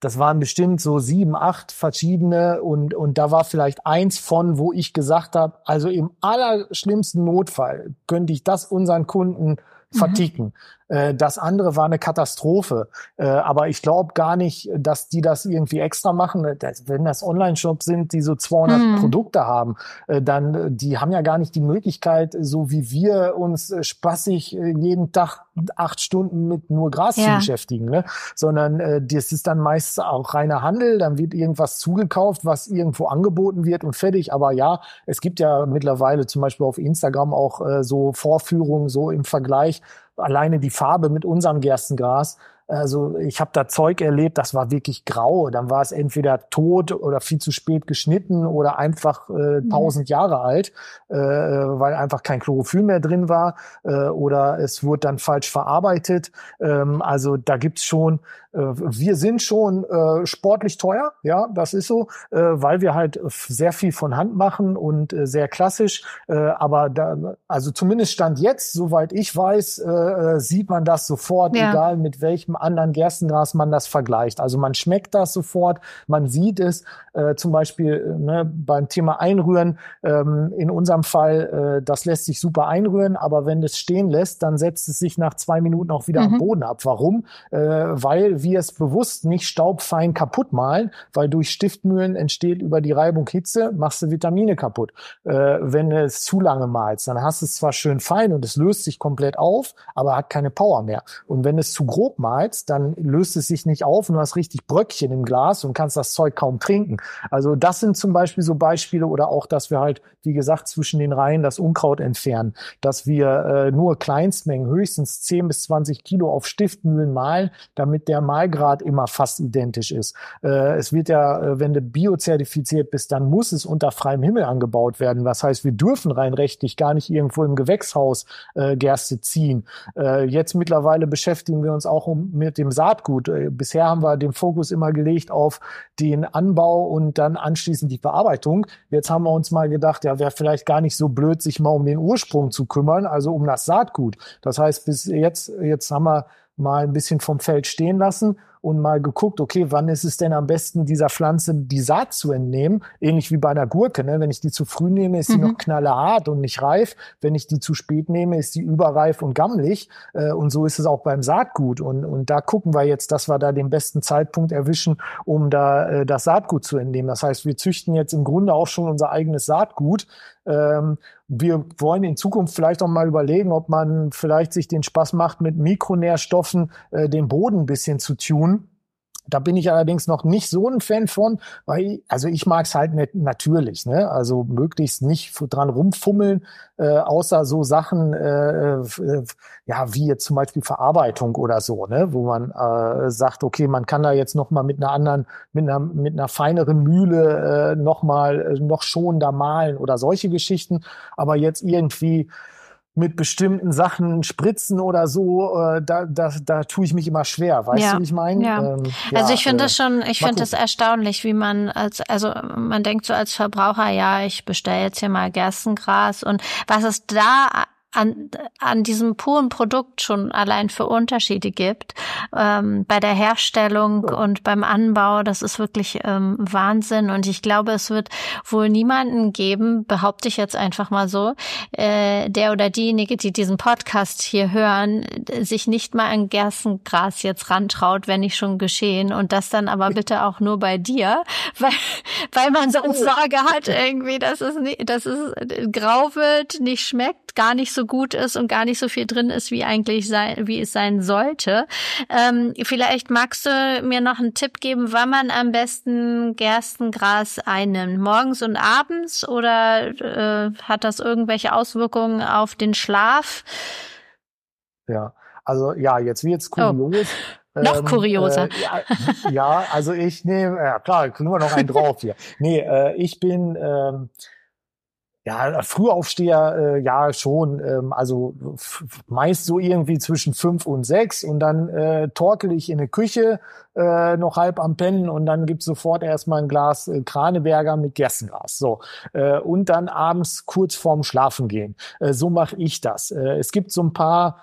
das waren bestimmt so sieben, acht verschiedene und, und da war vielleicht eins von, wo ich gesagt habe, also im allerschlimmsten Notfall könnte ich das unseren Kunden mhm. verticken. Mhm. Äh, das andere war eine Katastrophe. Äh, aber ich glaube gar nicht, dass die das irgendwie extra machen. Wenn das Online-Shops sind, die so 200 hm. Produkte haben, äh, dann die haben ja gar nicht die Möglichkeit, so wie wir uns spaßig jeden Tag acht Stunden mit nur Gras ja. zu beschäftigen, ne? sondern äh, das ist dann meist auch reiner Handel. Dann wird irgendwas zugekauft, was irgendwo angeboten wird und fertig. Aber ja, es gibt ja mittlerweile zum Beispiel auf Instagram auch äh, so Vorführungen so im Vergleich alleine die Farbe mit unserem Gerstengras also ich habe da Zeug erlebt, das war wirklich grau. Dann war es entweder tot oder viel zu spät geschnitten oder einfach äh, mhm. tausend äh, Jahre alt, äh, weil einfach kein Chlorophyll mehr drin war äh, oder es wurde dann falsch verarbeitet. Ähm, also da gibt's schon, äh, wir sind schon äh, sportlich teuer, ja, das ist so, äh, weil wir halt sehr viel von Hand machen und äh, sehr klassisch. Äh, aber da, also zumindest stand jetzt, soweit ich weiß, äh, äh sieht man das sofort, ja. egal mit welchem anderen Gerstengras man das vergleicht. Also man schmeckt das sofort, man sieht es. Äh, zum Beispiel äh, ne, beim Thema Einrühren, ähm, in unserem Fall, äh, das lässt sich super einrühren, aber wenn das stehen lässt, dann setzt es sich nach zwei Minuten auch wieder mhm. am Boden ab. Warum? Äh, weil wir es bewusst nicht staubfein kaputt malen, weil durch Stiftmühlen entsteht über die Reibung Hitze, machst du Vitamine kaputt. Äh, wenn du es zu lange malst, dann hast du es zwar schön fein und es löst sich komplett auf, aber hat keine Power mehr. Und wenn du es zu grob malst, beschreibst, dann löst es sich nicht auf und du hast richtig Bröckchen im Glas und kannst das Zeug kaum trinken. Also das sind zum Beispiel so Beispiele oder auch, dass wir halt, wie gesagt, zwischen den Reihen das Unkraut entfernen, dass wir äh, nur Kleinstmengen, höchstens 10 bis 20 Kilo auf Stiftmühlen malen, damit der Mahlgrad immer fast identisch ist. Äh, es wird ja, äh, wenn du biozertifiziert bist, dann muss es unter freiem Himmel angebaut werden. Was heißt, wir dürfen rein rechtlich gar nicht irgendwo im Gewächshaus äh, Gerste ziehen. Äh, jetzt mittlerweile beschäftigen wir uns auch um, mit dem Saatgut. Äh, bisher haben wir den Fokus immer gelegt auf den Anbau und dann anschließend die Bearbeitung. Jetzt haben wir uns mal gedacht, ja, wäre vielleicht gar nicht so blöd, sich mal um den Ursprung zu kümmern, also um das Saatgut. Das heißt, bis jetzt, jetzt haben wir mal ein bisschen vom Feld stehen lassen und mal geguckt, okay, wann ist es denn am besten, dieser Pflanze die Saat zu entnehmen? Ähnlich wie bei einer Gurke. Ne? Wenn ich die zu früh nehme, ist sie mhm. noch knallhart und nicht reif. Wenn ich die zu spät nehme, ist sie überreif und gammelig. Äh, und so ist es auch beim Saatgut. Und, und da gucken wir jetzt, dass wir da den besten Zeitpunkt erwischen, um da äh, das Saatgut zu entnehmen. Das heißt, wir züchten jetzt im Grunde auch schon unser eigenes Saatgut. Ähm, wir wollen in Zukunft vielleicht auch mal überlegen, ob man vielleicht sich den Spaß macht, mit Mikronährstoffen äh, den Boden ein bisschen zu tunen da bin ich allerdings noch nicht so ein Fan von, weil also ich mag es halt nicht natürlich, ne? Also möglichst nicht dran rumfummeln, äh, außer so Sachen, äh, äh, ja wie jetzt zum Beispiel Verarbeitung oder so, ne? Wo man äh, sagt, okay, man kann da jetzt noch mal mit einer anderen, mit einer mit einer feineren Mühle äh, noch mal äh, noch schonender malen oder solche Geschichten, aber jetzt irgendwie mit bestimmten Sachen spritzen oder so, äh, da, da, da tue ich mich immer schwer, weißt ja. du, wie ich meine? Ja. Ähm, ja, also ich finde äh, das schon, ich finde das erstaunlich, wie man als, also man denkt so als Verbraucher, ja, ich bestelle jetzt hier mal Gerstengras und was es da an, an diesem puren Produkt schon allein für Unterschiede gibt. Ähm, bei der Herstellung ja. und beim Anbau, das ist wirklich ähm, Wahnsinn. Und ich glaube, es wird wohl niemanden geben, behaupte ich jetzt einfach mal so, äh, der oder diejenige, die diesen Podcast hier hören, sich nicht mal an Gerstengras jetzt rantraut, wenn nicht schon geschehen. Und das dann aber bitte auch nur bei dir, <laughs> weil, weil man so eine Sorge hat irgendwie, dass es, nicht, dass es grau wird, nicht schmeckt, gar nicht so gut ist und gar nicht so viel drin ist, wie eigentlich sein, wie es sein sollte. Ähm, vielleicht magst du mir noch einen Tipp geben, wann man am besten Gerstengras einnimmt. Morgens und abends oder äh, hat das irgendwelche Auswirkungen auf den Schlaf? Ja, also ja, jetzt wird's oh. kurios. Oh. <laughs> Noch ähm, kurioser. Äh, ja, ja, also ich nehme, ja klar, nur noch einen drauf hier. Nee, äh, ich bin ähm, ja, Frühaufsteher, äh, ja schon. Ähm, also meist so irgendwie zwischen fünf und sechs und dann äh, torkel ich in der Küche äh, noch halb am Pennen und dann gibt's sofort erstmal ein Glas äh, Kraneberger mit Gerstengras. So äh, und dann abends kurz vorm Schlafen gehen. Äh, so mache ich das. Äh, es gibt so ein paar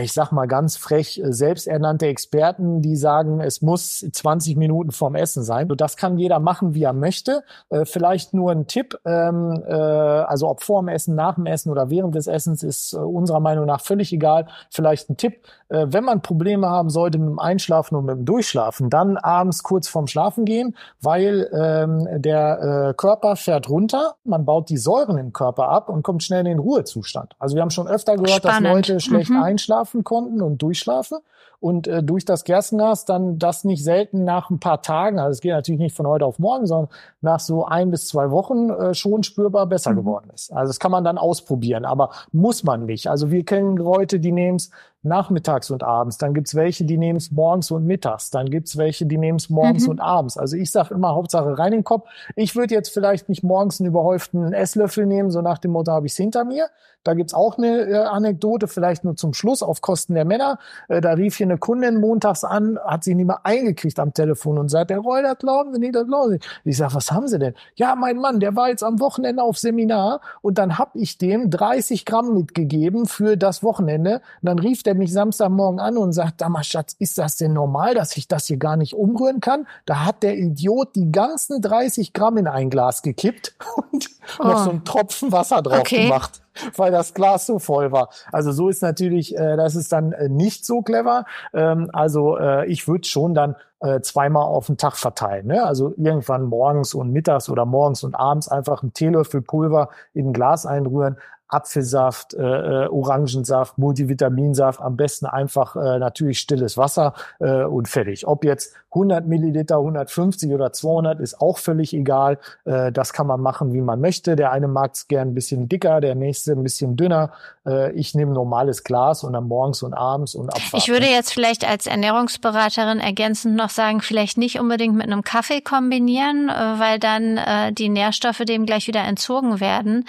ich sag mal ganz frech, äh, selbsternannte Experten, die sagen, es muss 20 Minuten vorm Essen sein. Das kann jeder machen, wie er möchte. Äh, vielleicht nur ein Tipp, ähm, äh, also ob vorm Essen, nach dem Essen oder während des Essens ist unserer Meinung nach völlig egal. Vielleicht ein Tipp, wenn man Probleme haben sollte mit dem Einschlafen und mit dem Durchschlafen, dann abends kurz vorm Schlafen gehen, weil ähm, der Körper fährt runter, man baut die Säuren im Körper ab und kommt schnell in den Ruhezustand. Also wir haben schon öfter gehört, Spannend. dass Leute schlecht mhm. einschlafen einschlafen konnten und durchschlafen und äh, durch das Gerstengras dann das nicht selten nach ein paar Tagen, also es geht natürlich nicht von heute auf morgen, sondern nach so ein bis zwei Wochen äh, schon spürbar besser mhm. geworden ist. Also das kann man dann ausprobieren, aber muss man nicht. Also wir kennen Leute, die nehmen es nachmittags und abends. Dann gibt's welche, die nehmen es morgens und mittags. Dann gibt's welche, die nehmen es morgens mhm. und abends. Also ich sage immer Hauptsache rein in den Kopf. Ich würde jetzt vielleicht nicht morgens einen überhäuften Esslöffel nehmen, so nach dem Motto habe ich's hinter mir. Da gibt's auch eine äh, Anekdote, vielleicht nur zum Schluss auf Kosten der Männer. Äh, da rief hier eine Kundin montags an, hat sie nicht mehr eingekriegt am Telefon und sagt, der Roy, das glauben Sie nicht, das glauben Sie. Ich sage, was haben Sie denn? Ja, mein Mann, der war jetzt am Wochenende auf Seminar und dann hab ich dem 30 Gramm mitgegeben für das Wochenende. Und dann rief der mich Samstagmorgen an und sagt, da mal Schatz, ist das denn normal, dass ich das hier gar nicht umrühren kann? Da hat der Idiot die ganzen 30 Gramm in ein Glas gekippt <laughs> und oh. noch so einen Tropfen Wasser drauf okay. gemacht. weil das Glas so voll war. Also so ist natürlich, äh, das ist dann äh, nicht so clever. Ähm, also äh, ich würde schon dann äh, zweimal auf den Tag verteilen. Ne? Also irgendwann morgens und mittags oder morgens und abends einfach einen Teelöffel Pulver in ein Glas einrühren, Apfelsaft, äh, äh, Orangensaft, Multivitaminsaft, am besten einfach äh, natürlich stilles Wasser äh, und fertig. Ob jetzt 100 Milliliter, 150 oder 200 ist auch völlig egal. Äh, das kann man machen, wie man möchte. Der eine mag es gern ein bisschen dicker, der nächste ein bisschen dünner. Äh, ich nehme normales Glas und dann morgens und abends und Abfahrt. Ich würde jetzt vielleicht als Ernährungsberaterin ergänzend noch sagen, vielleicht nicht unbedingt mit einem Kaffee kombinieren, äh, weil dann äh, die Nährstoffe dem gleich wieder entzogen werden.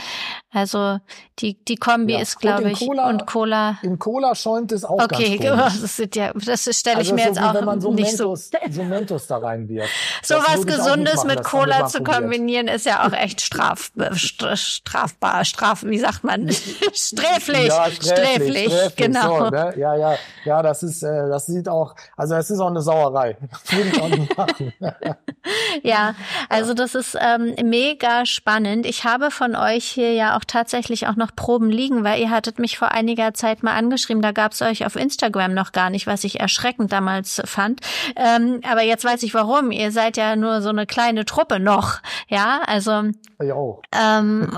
Also die, die Kombi ja. ist, glaube ich, Cola, und Cola. In Cola schäumt es auch okay, ganz <laughs> das, ist ja, das stelle ich also mir jetzt auch wenn man so nicht Mentos, so. so Mentos da reinwirft. <laughs> So was Gesundes machen, mit Cola zu kombinieren ist ja auch echt straf, strafbar, straf, wie sagt man? sträflich, ja, <laughs> sträflich, sträflich, sträflich, genau. So, ne? Ja, ja, ja, das ist, äh, das sieht auch, also es ist auch eine Sauerei. Das würde ich auch nicht machen. ja, also das ist ähm, mega spannend. Ich habe von euch hier ja auch tatsächlich auch noch noch Proben liegen, weil ihr hattet mich vor einiger Zeit mal angeschrieben, da gab es euch auf Instagram noch gar nicht, was ich erschreckend damals fand. Ähm, aber jetzt weiß ich warum. Ihr seid ja nur so eine kleine Truppe noch. Ja, also ähm,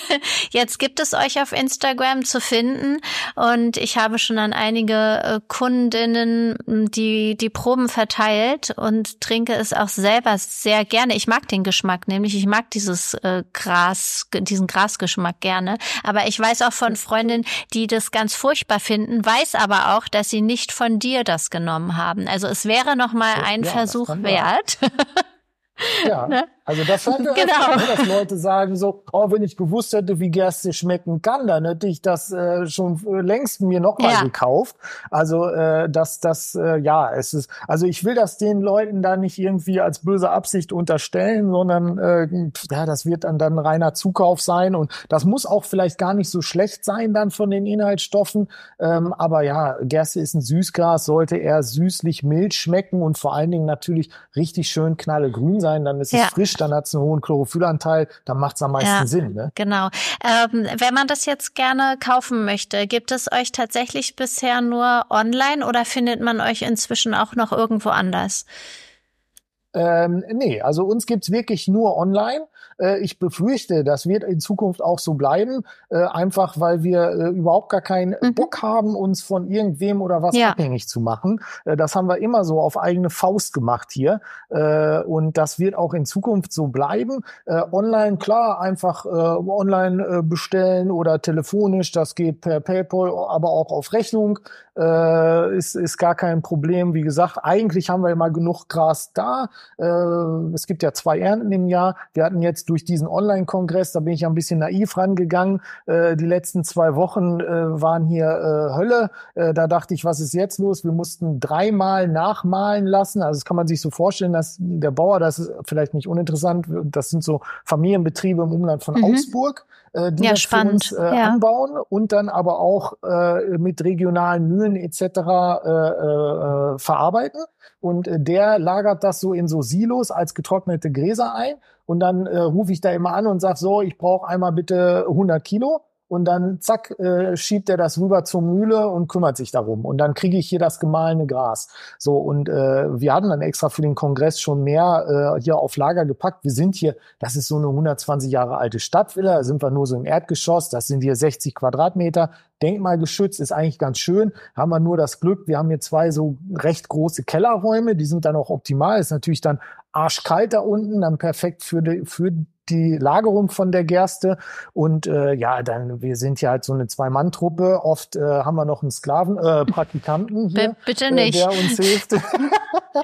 <laughs> jetzt gibt es euch auf Instagram zu finden und ich habe schon an einige äh, Kundinnen die, die Proben verteilt und trinke es auch selber sehr gerne. Ich mag den Geschmack, nämlich ich mag dieses äh, Gras, diesen Grasgeschmack gerne. Aber ich weiß auch von Freundinnen, die das ganz furchtbar finden, weiß aber auch, dass sie nicht von dir das genommen haben. Also es wäre noch mal ein ja, Versuch wert. <laughs> Ja, ne? Also das haben <laughs> wir genau. öfter, ne, dass Leute sagen so, oh, wenn ich gewusst hätte, wie Gerste schmecken kann, dann hätte ich das äh, schon äh, längst mir nochmal ja. gekauft. Also äh, das, das, äh, ja, es ist, also ich will das den Leuten da nicht irgendwie als böse Absicht unterstellen, sondern äh, ja, das wird dann dann reiner Zukauf sein und das muss auch vielleicht gar nicht so schlecht sein dann von den Inhaltsstoffen. Ähm, aber ja, Gerste ist ein Süßgras, sollte eher süßlich mild schmecken und vor allen Dingen natürlich richtig schön knallegrün sein sein, dann ist ja. es frisch, dann hat es einen hohen Chlorophyllanteil, dann macht es am meisten ja, Sinn. Ne? Genau. Ähm, wenn man das jetzt gerne kaufen möchte, gibt es euch tatsächlich bisher nur online oder findet man euch inzwischen auch noch irgendwo anders? Ähm, nee, also uns gibt's wirklich nur online. Äh, ich befürchte, das wird in Zukunft auch so bleiben, äh, einfach weil wir äh, überhaupt gar keinen mhm. Bock haben, uns von irgendwem oder was ja. abhängig zu machen. Äh, das haben wir immer so auf eigene Faust gemacht hier. Äh, und das wird auch in Zukunft so bleiben. Äh, online, klar, einfach online bestellen oder telefonisch, das geht per PayPal, aber auch auf Rechnung. Ist, ist gar kein Problem. Wie gesagt, eigentlich haben wir immer genug Gras da. Äh, es gibt ja zwei Ernten im Jahr. Wir hatten jetzt durch diesen Online-Kongress, da bin ich ein bisschen naiv rangegangen. Äh, die letzten zwei Wochen äh, waren hier Hölle. Da dachte ich, was ist jetzt los? Wir mussten dreimal nachmalen lassen. Also das kann man sich so vorstellen, dass der Bauer, das ist vielleicht nicht uninteressant, das sind so Familienbetriebe im Umland von mhm. Augsburg die ja, das spannend. für uns äh, ja. anbauen und dann aber auch äh, mit regionalen Mühlen etc. Äh, äh, verarbeiten. Und äh, der lagert das so in so Silos als getrocknete Gräser ein. Und dann äh, rufe ich da immer an und sag so, ich brauche einmal bitte 100 Kilo und dann zack äh, schiebt er das rüber zur Mühle und kümmert sich darum und dann kriege ich hier das gemahlene Gras. So und äh, wir hatten dann extra für den Kongress schon mehr äh, hier auf Lager gepackt. Wir sind hier, das ist so eine 120 Jahre alte Stadtvilla, da sind wir nur so im Erdgeschoss, das sind hier 60 Quadratmeter, denkmalgeschützt, ist eigentlich ganz schön. Haben wir nur das Glück, wir haben hier zwei so recht große Kellerräume, die sind dann auch optimal. Ist natürlich dann arschkalt da unten, dann perfekt für die, für die Lagerung von der Gerste. Und äh, ja, dann, wir sind ja halt so eine Zwei-Mann-Truppe. Oft äh, haben wir noch einen Sklaven, äh, <laughs> Praktikanten hier, bitte nicht. Äh, der uns hilft. <laughs>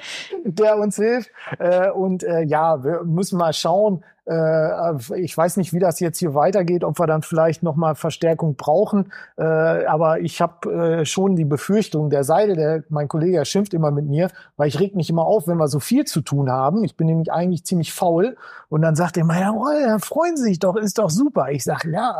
<laughs> der uns hilft. Äh, und äh, ja, wir müssen mal schauen, äh, ich weiß nicht, wie das jetzt hier weitergeht, ob wir dann vielleicht nochmal Verstärkung brauchen. Äh, aber ich habe äh, schon die Befürchtung, der Seide, der, mein Kollege, schimpft immer mit mir, weil ich reg mich immer auf, wenn wir so viel zu tun haben. Ich bin nämlich eigentlich ziemlich faul. Und dann sagt er immer, ja, oh, ja freuen Sie sich doch, ist doch super. Ich sage, ja,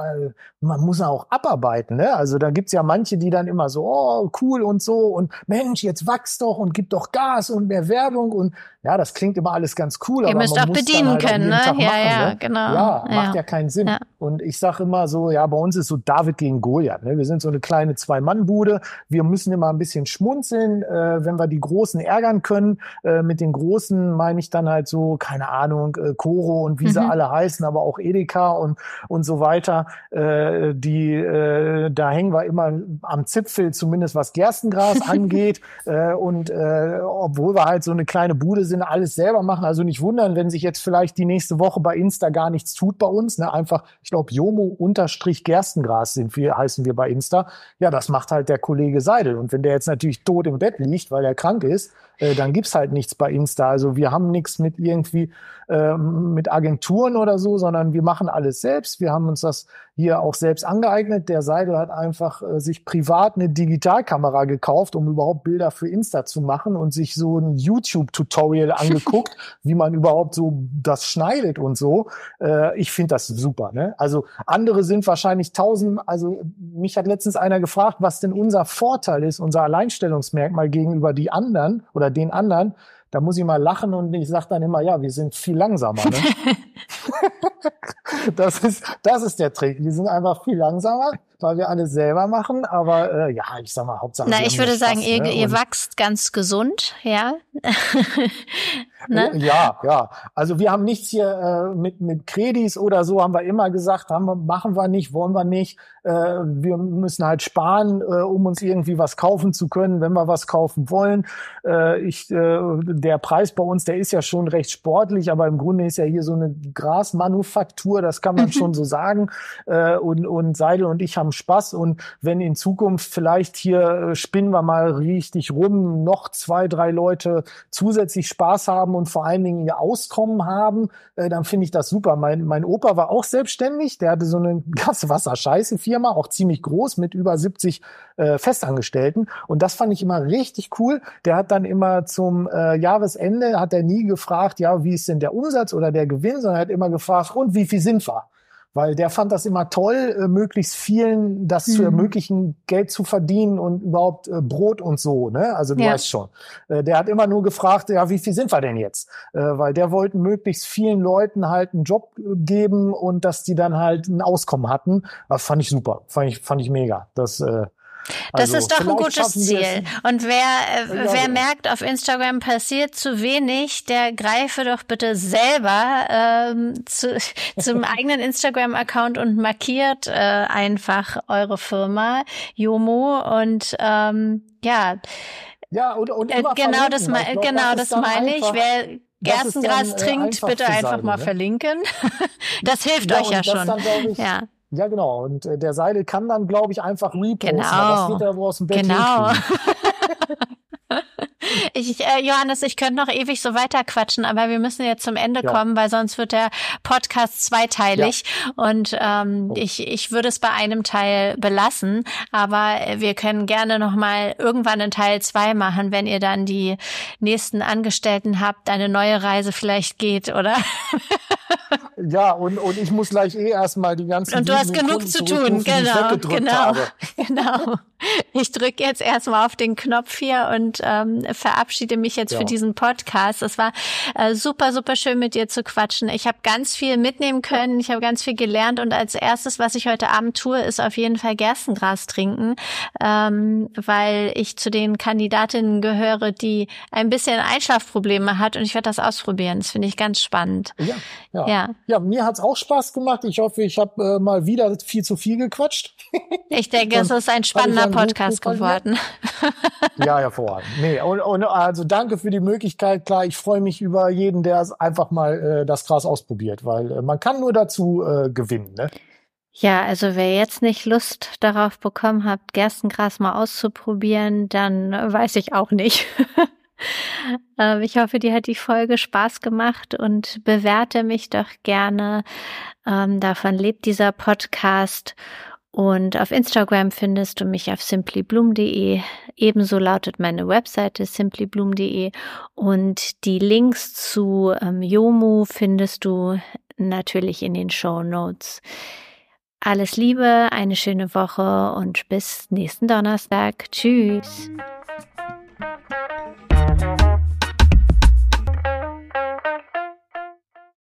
man muss auch abarbeiten. Ne? Also da gibt's ja manche, die dann immer so, oh, cool und so und Mensch, jetzt wachst doch und gib doch Gas und mehr Werbung und ja, das klingt immer alles ganz cool. Ihr müsst auch bedienen halt können, ne? Ja machen. Ja, ne? genau. Ja, macht ja, keinen Sinn. Und ich sage immer so, ja, bei uns ist so David gegen Goliath. Ne? Wir sind so eine kleine Zwei-Mann-Bude. Wir müssen immer ein bisschen schmunzeln, äh, wenn wir die Großen ärgern können. Äh, mit den Großen meine ich dann halt so, keine Ahnung, äh, Koro und wie mhm. sie alle heißen, aber auch Edeka und, und so weiter. Äh, die, äh, da hängen wir immer am Zipfel, zumindest was Gerstengras <laughs> angeht. äh, und äh, obwohl wir halt so eine kleine Bude sind, alles selber machen. Also nicht wundern, wenn sich jetzt vielleicht die nächste Woche bei Insta gar nichts tut bei uns. Ne? Einfach, ich glaube, Jomo unterstrich Gerstengras sind wir, heißen wir bei Insta. Ja, das macht halt der Kollege Seidel. Und wenn der jetzt natürlich tot im Bett liegt, weil er krank ist, äh, dann gibt's halt nichts bei Insta. Also wir haben nichts mit irgendwie ähm, mit Agenturen oder so, sondern wir machen alles selbst. Wir haben uns das hier auch selbst angeeignet. Der Seidel hat einfach äh, sich privat eine Digitalkamera gekauft, um überhaupt Bilder für Insta zu machen und sich so ein YouTube-Tutorial <laughs> angeguckt, wie man überhaupt so das schneidet und so. Äh, ich finde das super. Ne? Also andere sind wahrscheinlich tausend, also mich hat letztens einer gefragt, was denn unser Vorteil ist, unser Alleinstellungsmerkmal gegenüber die anderen oder den anderen da muss ich mal lachen und ich sage dann immer, ja, wir sind viel langsamer. Ne? <laughs> das, ist, das ist der Trick. Wir sind einfach viel langsamer, weil wir alles selber machen. Aber äh, ja, ich sag mal, Hauptsache. Na, ich würde sagen, ihr, ne? ihr wachst ganz gesund, ja. <laughs> ne? Ja, ja. Also wir haben nichts hier äh, mit, mit Kredis oder so, haben wir immer gesagt, haben wir, machen wir nicht, wollen wir nicht. Äh, wir müssen halt sparen, äh, um uns irgendwie was kaufen zu können, wenn wir was kaufen wollen. Äh, ich, äh, der Preis bei uns, der ist ja schon recht sportlich, aber im Grunde ist ja hier so eine Grasmanufaktur, das kann man schon so sagen. Äh, und, und Seidel und ich haben Spaß. Und wenn in Zukunft vielleicht hier äh, spinnen wir mal richtig rum, noch zwei, drei Leute zusätzlich Spaß haben und vor allen Dingen ihr Auskommen haben, äh, dann finde ich das super. Mein, mein Opa war auch selbstständig, der hatte so eine <laughs> Gaswasser-Scheiße-Firma, auch ziemlich groß mit über 70 äh, Festangestellten. Und das fand ich immer richtig cool. Der hat dann immer zum äh, Jahresende, hat er nie gefragt, ja, wie ist denn der Umsatz oder der Gewinn, sondern er hat immer gefragt, und wie viel sind wir? weil der fand das immer toll, äh, möglichst vielen das mhm. zu ermöglichen, Geld zu verdienen und überhaupt äh, Brot und so. Ne? Also du ja. weißt schon. Äh, der hat immer nur gefragt, ja, wie viel sind wir denn jetzt? Weil der wollte möglichst vielen Leuten halt einen Job geben und dass die dann halt ein Auskommen hatten. Das fand ich super, fand ich, fand ich mega. Das äh, das also, ist doch ein gutes Ziel. Und wer, äh, ja, wer merkt, auf Instagram passiert zu wenig, der greife doch bitte selber ähm, zu, <laughs> zum <laughs> eigenen Instagram-Account und markiert äh, einfach eure Firma, Jomo. Und ähm, ja, ja und, und äh, genau das, glaub, genau das, das meine ich. Wer Gerstengras dann, äh, trinkt, bitte einfach sein, mal ne? verlinken. <laughs> das hilft ja, euch ja schon. Dann, ich, ja. Ja, genau. Und äh, der Seidel kann dann, glaube ich, einfach reposten. Genau. Das wird er wohl aus dem Bett Genau. <laughs> Ich, äh, Johannes, ich könnte noch ewig so weiter quatschen, aber wir müssen jetzt zum Ende ja. kommen, weil sonst wird der Podcast zweiteilig. Ja. Und ähm, oh. ich, ich würde es bei einem Teil belassen, aber wir können gerne noch mal irgendwann einen Teil zwei machen, wenn ihr dann die nächsten Angestellten habt, eine neue Reise vielleicht geht, oder? <laughs> Ja, und, und ich muss gleich eh erstmal die ganzen. Und du hast genug zu tun, genau, genau, habe. <laughs> genau. Ich drücke jetzt erstmal auf den Knopf hier und ähm, verabschiede mich jetzt ja. für diesen Podcast. Es war äh, super, super schön mit dir zu quatschen. Ich habe ganz viel mitnehmen können, ich habe ganz viel gelernt und als erstes, was ich heute Abend tue, ist auf jeden Fall Gerstengras trinken, ähm, weil ich zu den Kandidatinnen gehöre, die ein bisschen Einschlafprobleme hat und ich werde das ausprobieren. Das finde ich ganz spannend. Ja, ja. ja. Ja mir hat's auch Spaß gemacht. Ich hoffe, ich habe äh, mal wieder viel zu viel gequatscht. Ich denke, es ist ein spannender Podcast geworden. ja, hervorragend. Nee, und, und also danke für die Möglichkeit. Klar, ich freue mich über jeden, der einfach mal äh, das Gras ausprobiert, weil äh, man kann nur dazu äh, gewinnen. Ne? Ja, also wer jetzt nicht Lust darauf bekommen hat, Gerstengras mal auszuprobieren, dann weiß ich auch nicht. <laughs> Ähm, ich hoffe, dir hat die Folge Spaß gemacht und bewerte mich doch gerne. Ähm, davon lebt dieser Podcast. Und auf Instagram findest du mich auf simplybloom.de. Ebenso lautet meine Webseite simplybloom.de. Und die Links zu ähm, Yomu findest du natürlich in den Show Notes. Alles Liebe, eine schöne Woche und bis nächsten Donnerstag. Tschüss.